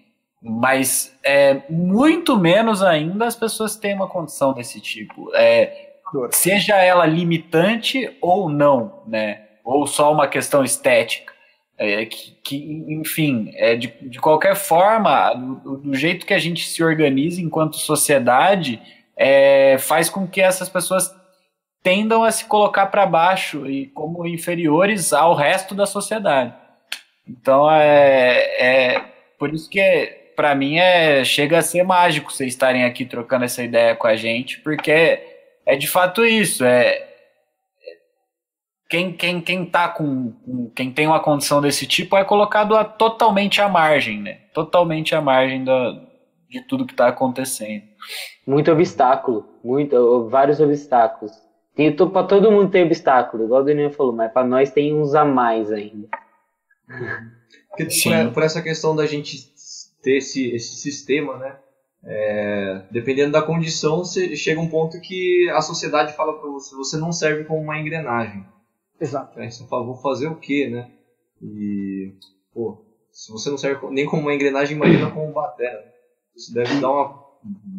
mas é muito menos ainda as pessoas que têm uma condição desse tipo. É, seja ela limitante ou não, né? Ou só uma questão estética. É, que, que, enfim, é, de, de qualquer forma, do, do, jeito que a gente se organiza enquanto sociedade, é, faz com que essas pessoas tendam a se colocar para baixo e como inferiores ao resto da sociedade. Então, é, é por isso que, para mim, é, chega a ser mágico vocês estarem aqui trocando essa ideia com a gente, porque é de fato isso, é quem, quem, quem tá com, quem tem uma condição desse tipo é colocado a, totalmente à margem, né? Totalmente à margem da, de tudo que está acontecendo. Muito obstáculo, muito, vários obstáculos. Tem, para todo mundo tem obstáculo, igual o Daniel falou, mas para nós tem uns a mais ainda. Porque, por, por, essa questão da gente ter esse, esse sistema, né? É, dependendo da condição, você chega um ponto que a sociedade fala para você, você não serve como uma engrenagem. Exato. Aí você fala, vou fazer o quê, né? E, pô, se você não serve nem como uma engrenagem, imagina como batera. Né? Isso deve dar uma,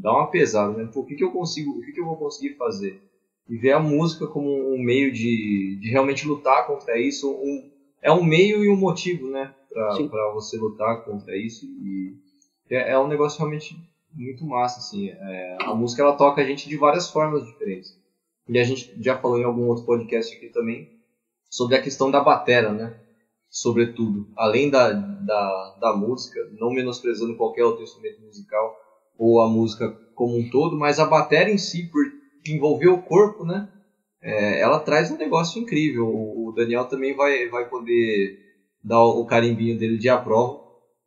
dar uma pesada, né? Pô, o que, que eu consigo, o que, que eu vou conseguir fazer? E ver a música como um meio de, de realmente lutar contra isso, um, é um meio e um motivo, né? Para você lutar contra isso. E é, é, um negócio realmente muito massa, assim. É, a música, ela toca a gente de várias formas diferentes. E a gente já falou em algum outro podcast aqui também, sobre a questão da batera, né? Sobretudo, além da, da, da música, não menosprezando qualquer outro instrumento musical ou a música como um todo, mas a batera em si, por envolver o corpo, né? É, ela traz um negócio incrível. O, Daniel também vai, vai poder dar o, o carimbinho dele de aprova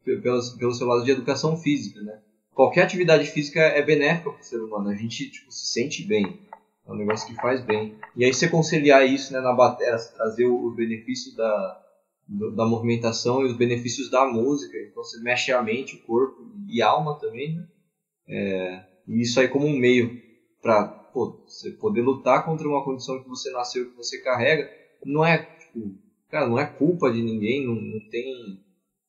pelo, pelo seu lado de educação física, né? Qualquer atividade física é benéfica para o ser humano. A gente tipo, se sente bem. É um negócio que faz bem. E aí você conciliar isso né, na bateria, trazer os benefícios da, da movimentação e os benefícios da música. Então você mexe a mente, o corpo e a alma também. Né? É, e isso aí como um meio para você poder lutar contra uma condição que você nasceu, que você carrega. Não é, tipo, cara, não é culpa de ninguém, não, não tem...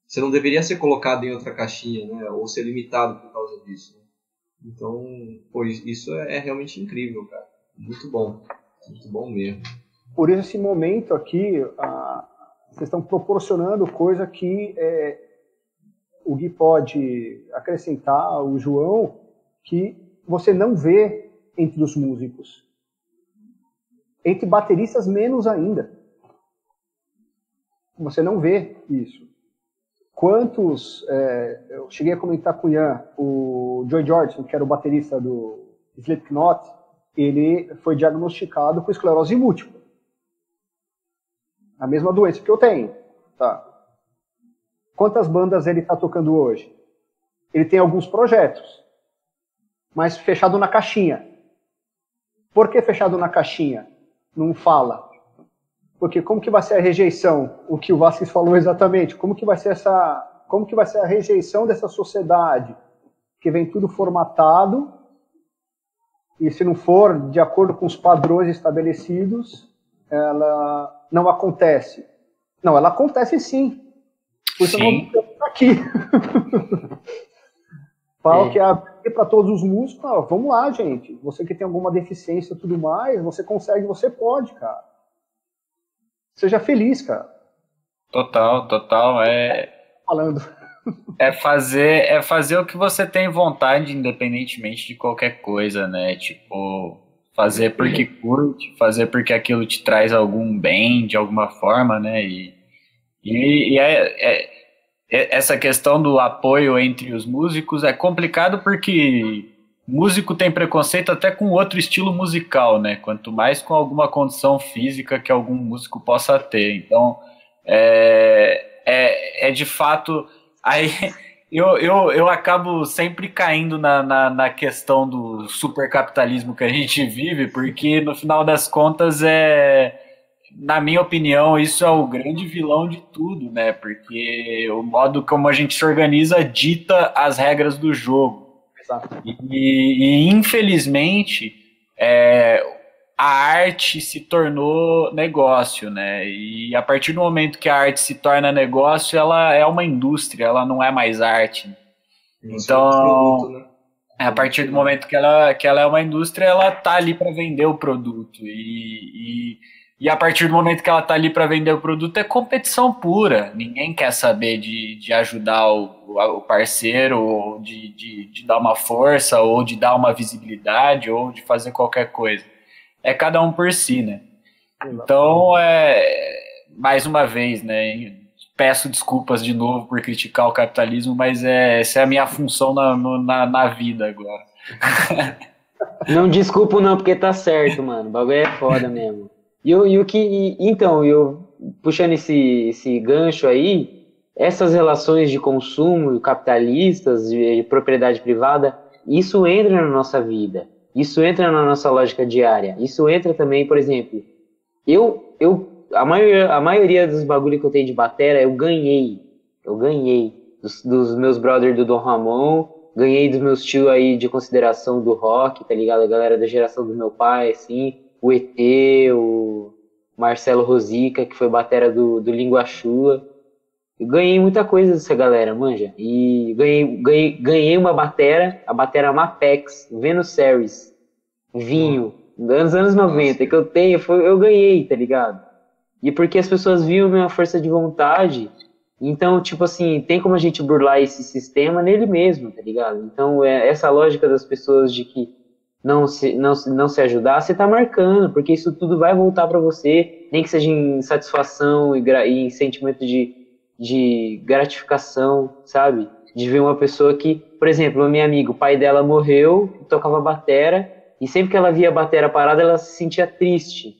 Você não deveria ser colocado em outra caixinha, né? Ou ser limitado por causa disso. Né? Então, pô, isso é, é realmente incrível, cara. Muito bom. Muito bom mesmo. Por esse momento aqui, a, vocês estão proporcionando coisa que é, o Gui pode acrescentar, o João, que você não vê entre os músicos. Entre bateristas, menos ainda. Você não vê isso. Quantos. É, eu cheguei a comentar com o Ian, o Joy Jordan, que era o baterista do Slipknot, ele foi diagnosticado com esclerose múltipla. A mesma doença que eu tenho. Tá. Quantas bandas ele está tocando hoje? Ele tem alguns projetos, mas fechado na caixinha. Por que fechado na caixinha? Não fala. Porque como que vai ser a rejeição? O que o Vasquez falou exatamente. Como que vai ser essa, como que vai ser a rejeição dessa sociedade que vem tudo formatado e se não for de acordo com os padrões estabelecidos, ela não acontece. Não, ela acontece sim. Por isso sim. eu não aqui. Falo que é para todos os músicos, ah, vamos lá, gente. Você que tem alguma deficiência e tudo mais, você consegue, você pode, cara. Seja feliz, cara. Total, total. É. Falando. É fazer, é fazer o que você tem vontade, independentemente de qualquer coisa, né? Tipo, fazer porque curte, fazer porque aquilo te traz algum bem de alguma forma, né? E, e, e é, é, é, essa questão do apoio entre os músicos é complicado porque músico tem preconceito até com outro estilo musical, né? Quanto mais com alguma condição física que algum músico possa ter. Então, é, é, é de fato Aí eu, eu, eu acabo sempre caindo na, na, na, questão do supercapitalismo que a gente vive, porque no final das contas é. Na minha opinião, isso é o grande vilão de tudo, né? Porque o modo como a gente se organiza dita as regras do jogo. E, e infelizmente, é, a arte se tornou negócio, né? E a partir do momento que a arte se torna negócio, ela é uma indústria, ela não é mais arte. Então, produto, né? a partir do momento que ela, que ela é uma indústria, ela tá ali para vender o produto. E, e, e, a partir do momento que ela tá ali para vender o produto, é competição pura. Ninguém quer saber de, de ajudar o, o parceiro, ou de, de, de dar uma força, ou de dar uma visibilidade, ou de fazer qualquer coisa é cada um por si, né? Então, é, mais uma vez, né? Peço desculpas de novo por criticar o capitalismo, mas é, essa é a minha função na, na, na vida agora. Não desculpo não, porque tá certo, mano. O bagulho é foda mesmo. E, e o que. E, então, eu puxando esse, esse gancho aí, essas relações de consumo capitalistas, de, de propriedade privada, isso entra na nossa vida. Isso entra na nossa lógica diária. Isso entra também, por exemplo, eu, eu a, maioria, a maioria dos bagulho que eu tenho de batera eu ganhei. Eu ganhei dos, dos meus brothers do Dom Ramon, ganhei dos meus tios aí de consideração do rock, tá ligado? A galera da geração do meu pai, assim, o ET, o Marcelo Rosica, que foi batera do, do Língua Chula. Eu ganhei muita coisa dessa galera, manja. E ganhei, ganhei, ganhei uma batera, a batera Mapex, Venus Series, vinho, dos anos 90, que eu tenho, foi, eu ganhei, tá ligado? E porque as pessoas viam minha força de vontade, então, tipo assim, tem como a gente burlar esse sistema nele mesmo, tá ligado? Então, é essa lógica das pessoas de que não se, não, não se ajudar, você tá marcando, porque isso tudo vai voltar para você, nem que seja em satisfação e, e em sentimento de de gratificação, sabe? De ver uma pessoa que, por exemplo, a minha amiga, o pai dela morreu, tocava batera, e sempre que ela via a batera parada, ela se sentia triste.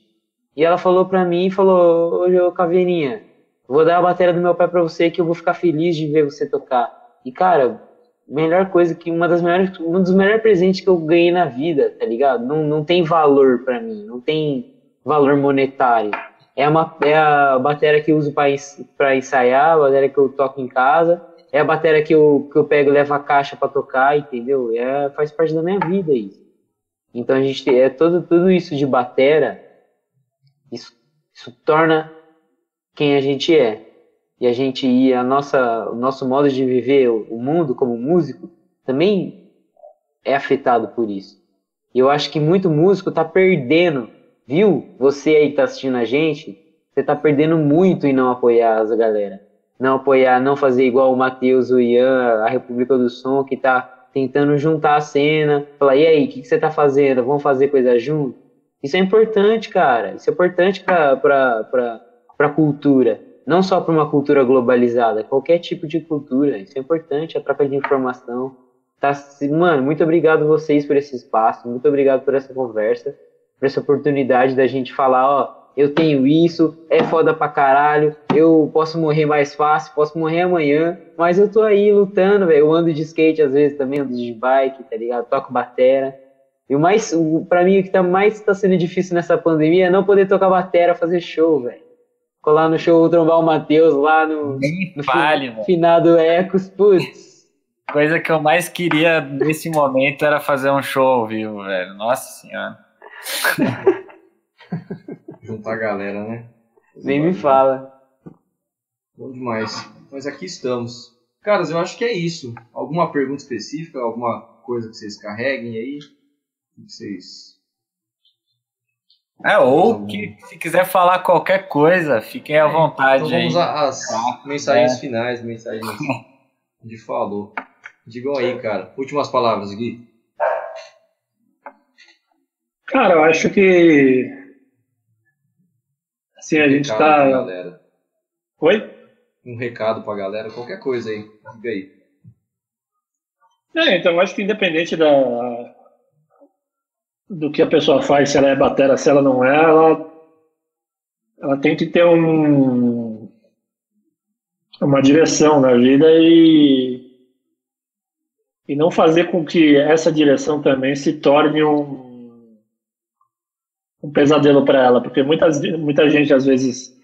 E ela falou pra mim, falou, ô Caveirinha, vou dar a batera do meu pai pra você que eu vou ficar feliz de ver você tocar. E cara, melhor coisa que uma das melhores, um dos melhores presentes que eu ganhei na vida, tá ligado? Não, não tem valor para mim, não tem valor monetário. É, uma, é a bateria que eu uso para ensaiar, a bateria que eu toco em casa. É a bateria que eu, que eu pego e levo a caixa para tocar, entendeu? É, faz parte da minha vida isso. Então a gente é todo, tudo isso de bateria, isso, isso torna quem a gente é. E a gente e a nossa, o nosso modo de viver o mundo como músico também é afetado por isso. E eu acho que muito músico está perdendo Viu? Você aí que tá assistindo a gente, você tá perdendo muito em não apoiar as galera. Não apoiar, não fazer igual o Matheus, o Ian, a República do Som, que tá tentando juntar a cena. Falar, e aí, o que, que você tá fazendo? Vamos fazer coisa junto? Isso é importante, cara. Isso é importante pra, pra cultura. Não só para uma cultura globalizada, qualquer tipo de cultura. Isso é importante, a troca de informação. Tá, mano, muito obrigado vocês por esse espaço, muito obrigado por essa conversa por essa oportunidade da gente falar, ó, eu tenho isso, é foda pra caralho, eu posso morrer mais fácil, posso morrer amanhã, mas eu tô aí lutando, velho. Eu ando de skate às vezes também, ando de bike, tá ligado? Toco batera. E o mais, para mim, o que tá mais tá sendo difícil nessa pandemia é não poder tocar batera, fazer show, velho. Colar no show, trombar o Matheus lá no, no fale, finado Ecos, putz. Coisa que eu mais queria nesse momento era fazer um show ao vivo, velho. Nossa senhora. Juntar a galera, né? Nem me fala. Bom demais. Mas aqui estamos. Caras, eu acho que é isso. Alguma pergunta específica? Alguma coisa que vocês carreguem aí? O que vocês. É, ou que se quiser falar qualquer coisa, fiquem à vontade então vamos às tá, mensagens é. finais, mensagens de falou. Digam aí, cara. Últimas palavras, Gui. Cara, eu acho que. Assim, a gente tá. Galera. Oi? Um recado pra galera, qualquer coisa aí. Diga aí. É, então eu acho que independente da. Do que a pessoa faz, se ela é batera, se ela não é, ela, ela tem que ter um, uma direção na vida e, e não fazer com que essa direção também se torne um, um pesadelo para ela, porque muitas, muita gente às vezes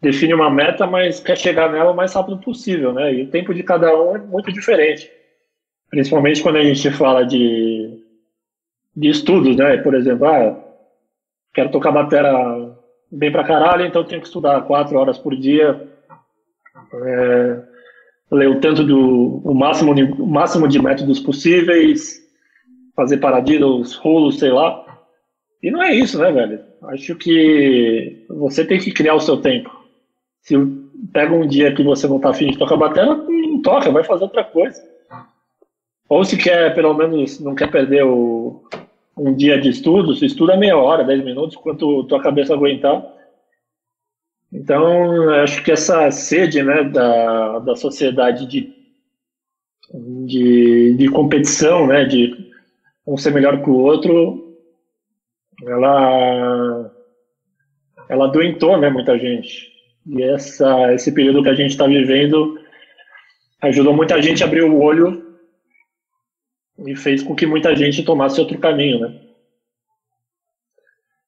define uma meta, mas quer chegar nela o mais rápido possível, né? E o tempo de cada um é muito diferente. Principalmente quando a gente fala de, de estudos, né? Por exemplo, ah, quero tocar bateria bem pra caralho, então tenho que estudar quatro horas por dia, é, ler o tanto do o máximo, o máximo de métodos possíveis, fazer paradiddles, rolos, sei lá. E não é isso, né, velho? Acho que você tem que criar o seu tempo. Se pega um dia que você não tá afim de tocar bateria, não toca, vai fazer outra coisa. Ou se quer, pelo menos, não quer perder o, um dia de estudo, se estuda meia hora, dez minutos, quanto tua cabeça aguentar. Então, acho que essa sede né, da, da sociedade de, de, de competição, né, de um ser melhor que o outro, ela, ela doentou né, muita gente. E essa, esse período que a gente está vivendo ajudou muita gente a abrir o olho e fez com que muita gente tomasse outro caminho, né?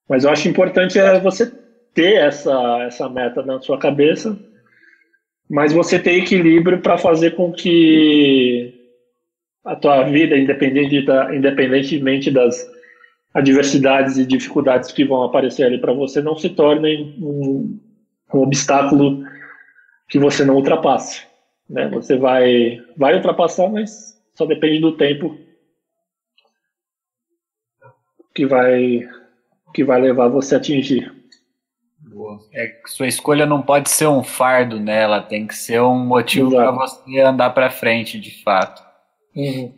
Mas eu acho importante é você ter essa, essa meta na sua cabeça, mas você ter equilíbrio para fazer com que a tua vida, independente da, independentemente das adversidades e dificuldades que vão aparecer ali para você, não se torne um, um obstáculo que você não ultrapasse. Né? Você vai, vai ultrapassar, mas só depende do tempo que vai, que vai levar você a atingir. É, sua escolha não pode ser um fardo nela, tem que ser um motivo para você andar para frente, de fato. Uhum.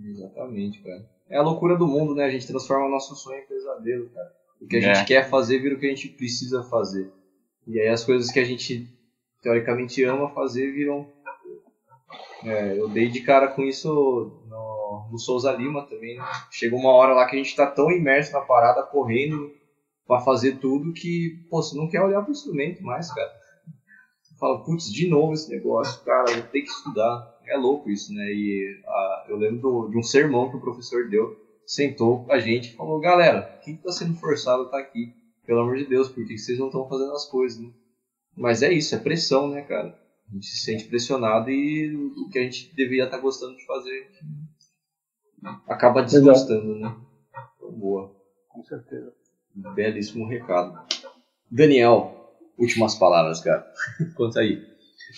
Exatamente, cara. É a loucura do mundo, né? A gente transforma o nosso sonho em pesadelo, cara. O que a é. gente quer fazer vira o que a gente precisa fazer. E aí as coisas que a gente teoricamente ama fazer viram. É, eu dei de cara com isso no, no Souza Lima também. Né? Chegou uma hora lá que a gente tá tão imerso na parada, correndo para fazer tudo que, pô, você não quer olhar pro instrumento mais, cara. Fala, putz, de novo esse negócio, cara, tenho que estudar. É louco isso, né? E a, eu lembro do, de um sermão que o professor deu, sentou com a gente e falou, galera, quem tá sendo forçado a estar tá aqui? Pelo amor de Deus, por que vocês não estão fazendo as coisas, né? Mas é isso, é pressão, né, cara? A gente se sente pressionado e o que a gente deveria estar tá gostando de fazer acaba desgostando, né? Então, boa. Com certeza. Belíssimo recado. Daniel, últimas palavras, cara. Conta aí.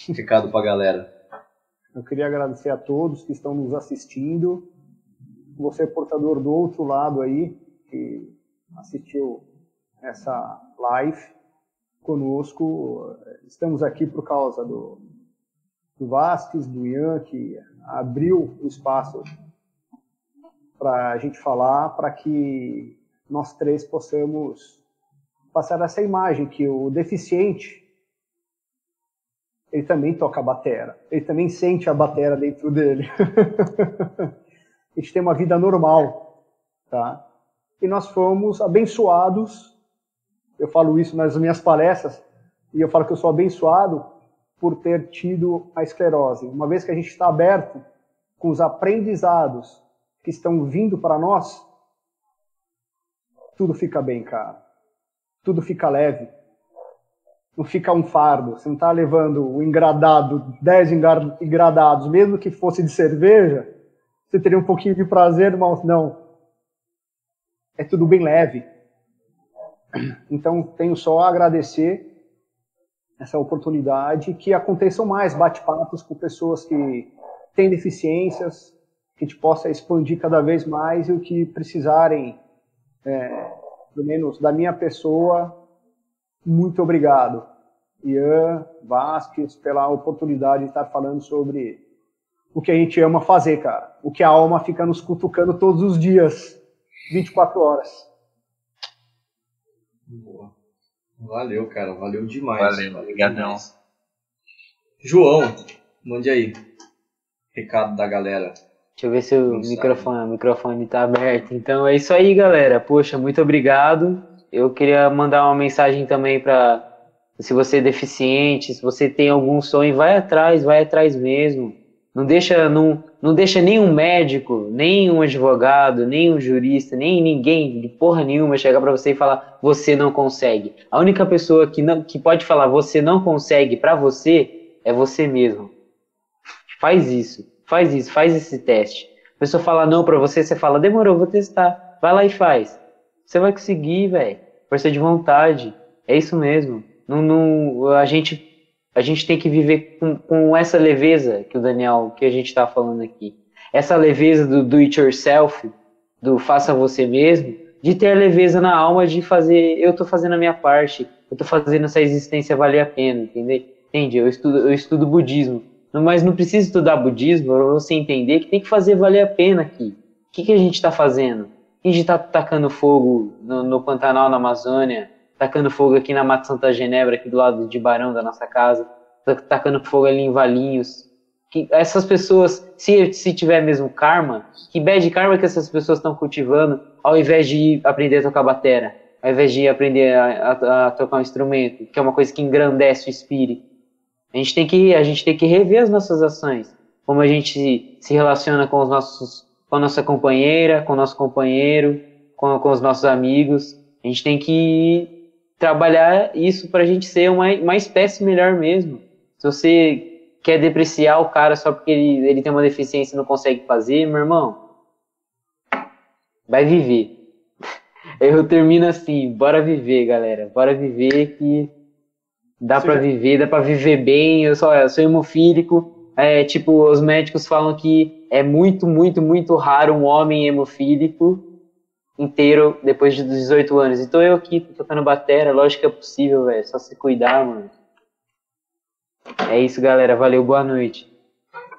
Recado pra galera. Eu queria agradecer a todos que estão nos assistindo. Você, portador do outro lado aí, que assistiu essa live conosco. Estamos aqui por causa do, do Vasques, do Ian, que abriu o espaço para a gente falar, para que nós três possamos passar essa imagem que o deficiente ele também toca a batera, ele também sente a batera dentro dele. a gente tem uma vida normal, tá? E nós fomos abençoados eu falo isso nas minhas palestras, e eu falo que eu sou abençoado por ter tido a esclerose. Uma vez que a gente está aberto com os aprendizados que estão vindo para nós, tudo fica bem, cara. Tudo fica leve. Não fica um fardo. Você não está levando o engradado, 10 engradados, mesmo que fosse de cerveja, você teria um pouquinho de prazer, mas não. É tudo bem leve então, tenho só a agradecer essa oportunidade, que aconteçam mais bate-papos com pessoas que têm deficiências, que a gente possa expandir cada vez mais e o que precisarem, é, pelo menos da minha pessoa, muito obrigado. Ian Vasques, pela oportunidade de estar falando sobre o que a gente ama fazer, cara. O que a alma fica nos cutucando todos os dias, 24 horas. Boa. Valeu, cara. Valeu demais. Valeu, obrigadão. João, mande aí. Recado da galera. Deixa eu ver se o microfone, o microfone tá aberto. Então é isso aí, galera. Poxa, muito obrigado. Eu queria mandar uma mensagem também para se você é deficiente, se você tem algum sonho, vai atrás, vai atrás mesmo. Não deixa, não, não deixa nenhum médico, nem um advogado, nem um jurista, nem ninguém de porra nenhuma chegar para você e falar você não consegue. A única pessoa que, não, que pode falar você não consegue para você é você mesmo. Faz isso, faz isso, faz esse teste. A pessoa fala não para você, você fala demorou, vou testar. Vai lá e faz. Você vai conseguir, velho. força de vontade. É isso mesmo. Não, não, a, gente, a gente tem que viver com, com essa leveza que o Daniel, que a gente está falando aqui. Essa leveza do do it yourself, do faça você mesmo, de ter a leveza na alma de fazer, eu estou fazendo a minha parte, eu estou fazendo essa existência valer a pena, entendeu? Entende? Eu estudo, eu estudo budismo, mas não preciso estudar budismo para você entender que tem que fazer valer a pena aqui. O que, que a gente está fazendo? A gente está tacando fogo no, no, Pantanal, na Amazônia, tacando fogo aqui na Mata Santa Genebra, aqui do lado de Barão da nossa casa, tacando fogo ali em Valinhos. Que essas pessoas, se, se tiver mesmo karma, que bad karma que essas pessoas estão cultivando, ao invés de aprender a tocar batera, ao invés de aprender a, a, a, tocar um instrumento, que é uma coisa que engrandece o espírito. A gente tem que, a gente tem que rever as nossas ações, como a gente se relaciona com os nossos, com a nossa companheira, com o nosso companheiro, com, com os nossos amigos. A gente tem que trabalhar isso para a gente ser uma, uma espécie melhor mesmo. Se você quer depreciar o cara só porque ele, ele tem uma deficiência e não consegue fazer, meu irmão, vai viver. Eu termino assim, bora viver, galera. Bora viver que dá para viver, dá para viver bem. Eu sou, eu sou hemofílico. É, tipo, os médicos falam que é muito, muito, muito raro um homem hemofílico inteiro depois de 18 anos. Então eu aqui tocando bateria, lógico que é possível, velho. Só se cuidar, mano. É isso, galera. Valeu, boa noite.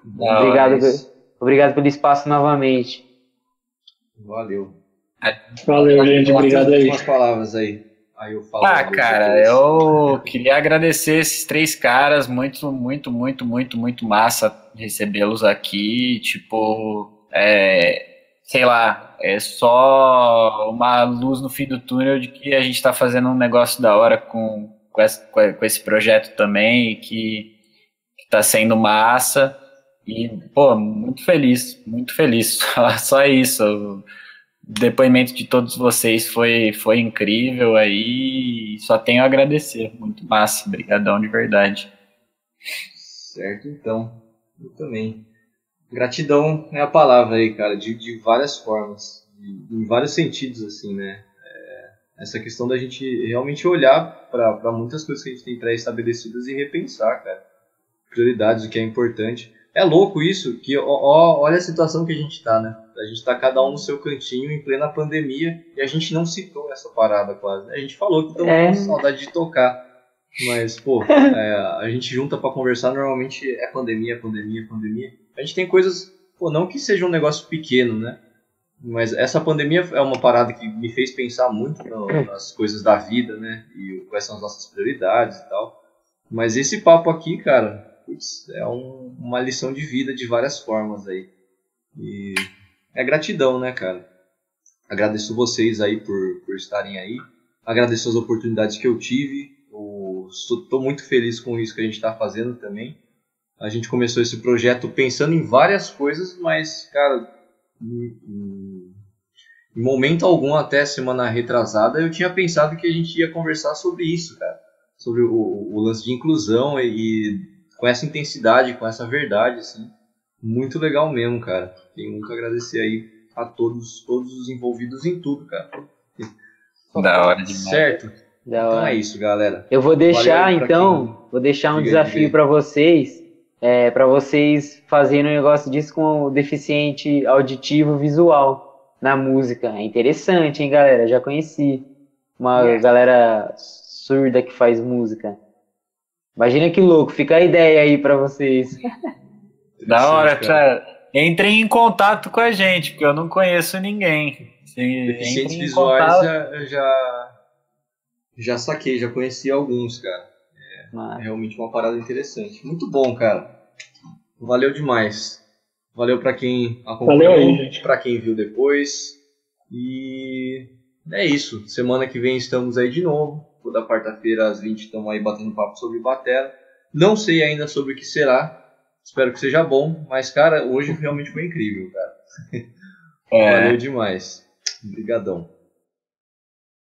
Não, obrigado, é obrigado pelo espaço novamente. Valeu. Valeu, gente. Obrigado aí. Umas palavras aí. aí eu falo ah, cara, eu queria agradecer esses três caras. Muito, muito, muito, muito, muito massa recebê-los aqui. Tipo, é, sei lá, é só uma luz no fim do túnel de que a gente está fazendo um negócio da hora com, com, esse, com esse projeto também, que, está sendo massa. E, pô, muito feliz, muito feliz. Só isso. O depoimento de todos vocês foi, foi incrível aí. Só tenho a agradecer. Muito massa. Obrigadão de verdade. Certo, então. Eu também. Gratidão é a palavra aí, cara, de, de várias formas, de, em vários sentidos, assim, né? É, essa questão da gente realmente olhar para muitas coisas que a gente tem pré-estabelecidas e repensar, cara. Prioridades, o que é importante. É louco isso, que ó, ó, olha a situação que a gente tá, né? A gente tá cada um no seu cantinho em plena pandemia e a gente não citou essa parada quase. A gente falou que estamos é. com saudade de tocar. Mas, pô, é, a gente junta para conversar, normalmente é pandemia, pandemia, pandemia. A gente tem coisas, pô, não que seja um negócio pequeno, né? Mas essa pandemia é uma parada que me fez pensar muito no, nas coisas da vida, né? E quais são as nossas prioridades e tal. Mas esse papo aqui, cara, putz, é um, uma lição de vida de várias formas aí. E é gratidão, né, cara? Agradeço vocês aí por, por estarem aí. Agradeço as oportunidades que eu tive. Estou muito feliz com isso que a gente está fazendo também. A gente começou esse projeto pensando em várias coisas, mas, cara, em, em momento algum, até semana retrasada, eu tinha pensado que a gente ia conversar sobre isso, cara. Sobre o, o lance de inclusão e, e com essa intensidade, com essa verdade, assim. Muito legal mesmo, cara. Tenho muito a agradecer aí a todos, todos os envolvidos em tudo, cara. Da hora demais. Certo? Da hora. Então é isso, galera. Eu vou deixar, então, quem... vou deixar um diga, desafio para vocês, é, para vocês fazerem um negócio disso com o deficiente auditivo visual na música. É interessante, hein, galera? Já conheci uma é. galera surda que faz música. Imagina que louco, fica a ideia aí para vocês. Da hora, cara. Entrem em contato com a gente, porque eu não conheço ninguém. Deficientes visuais já, já, já saquei, já conheci alguns, cara. É realmente uma parada interessante. Muito bom, cara. Valeu demais. Valeu para quem acompanhou, para quem viu depois. E é isso. Semana que vem estamos aí de novo. Toda quarta-feira às 20 estamos aí batendo papo sobre batera. Não sei ainda sobre o que será. Espero que seja bom. Mas, cara, hoje realmente foi incrível, cara. É. Valeu demais. Obrigadão.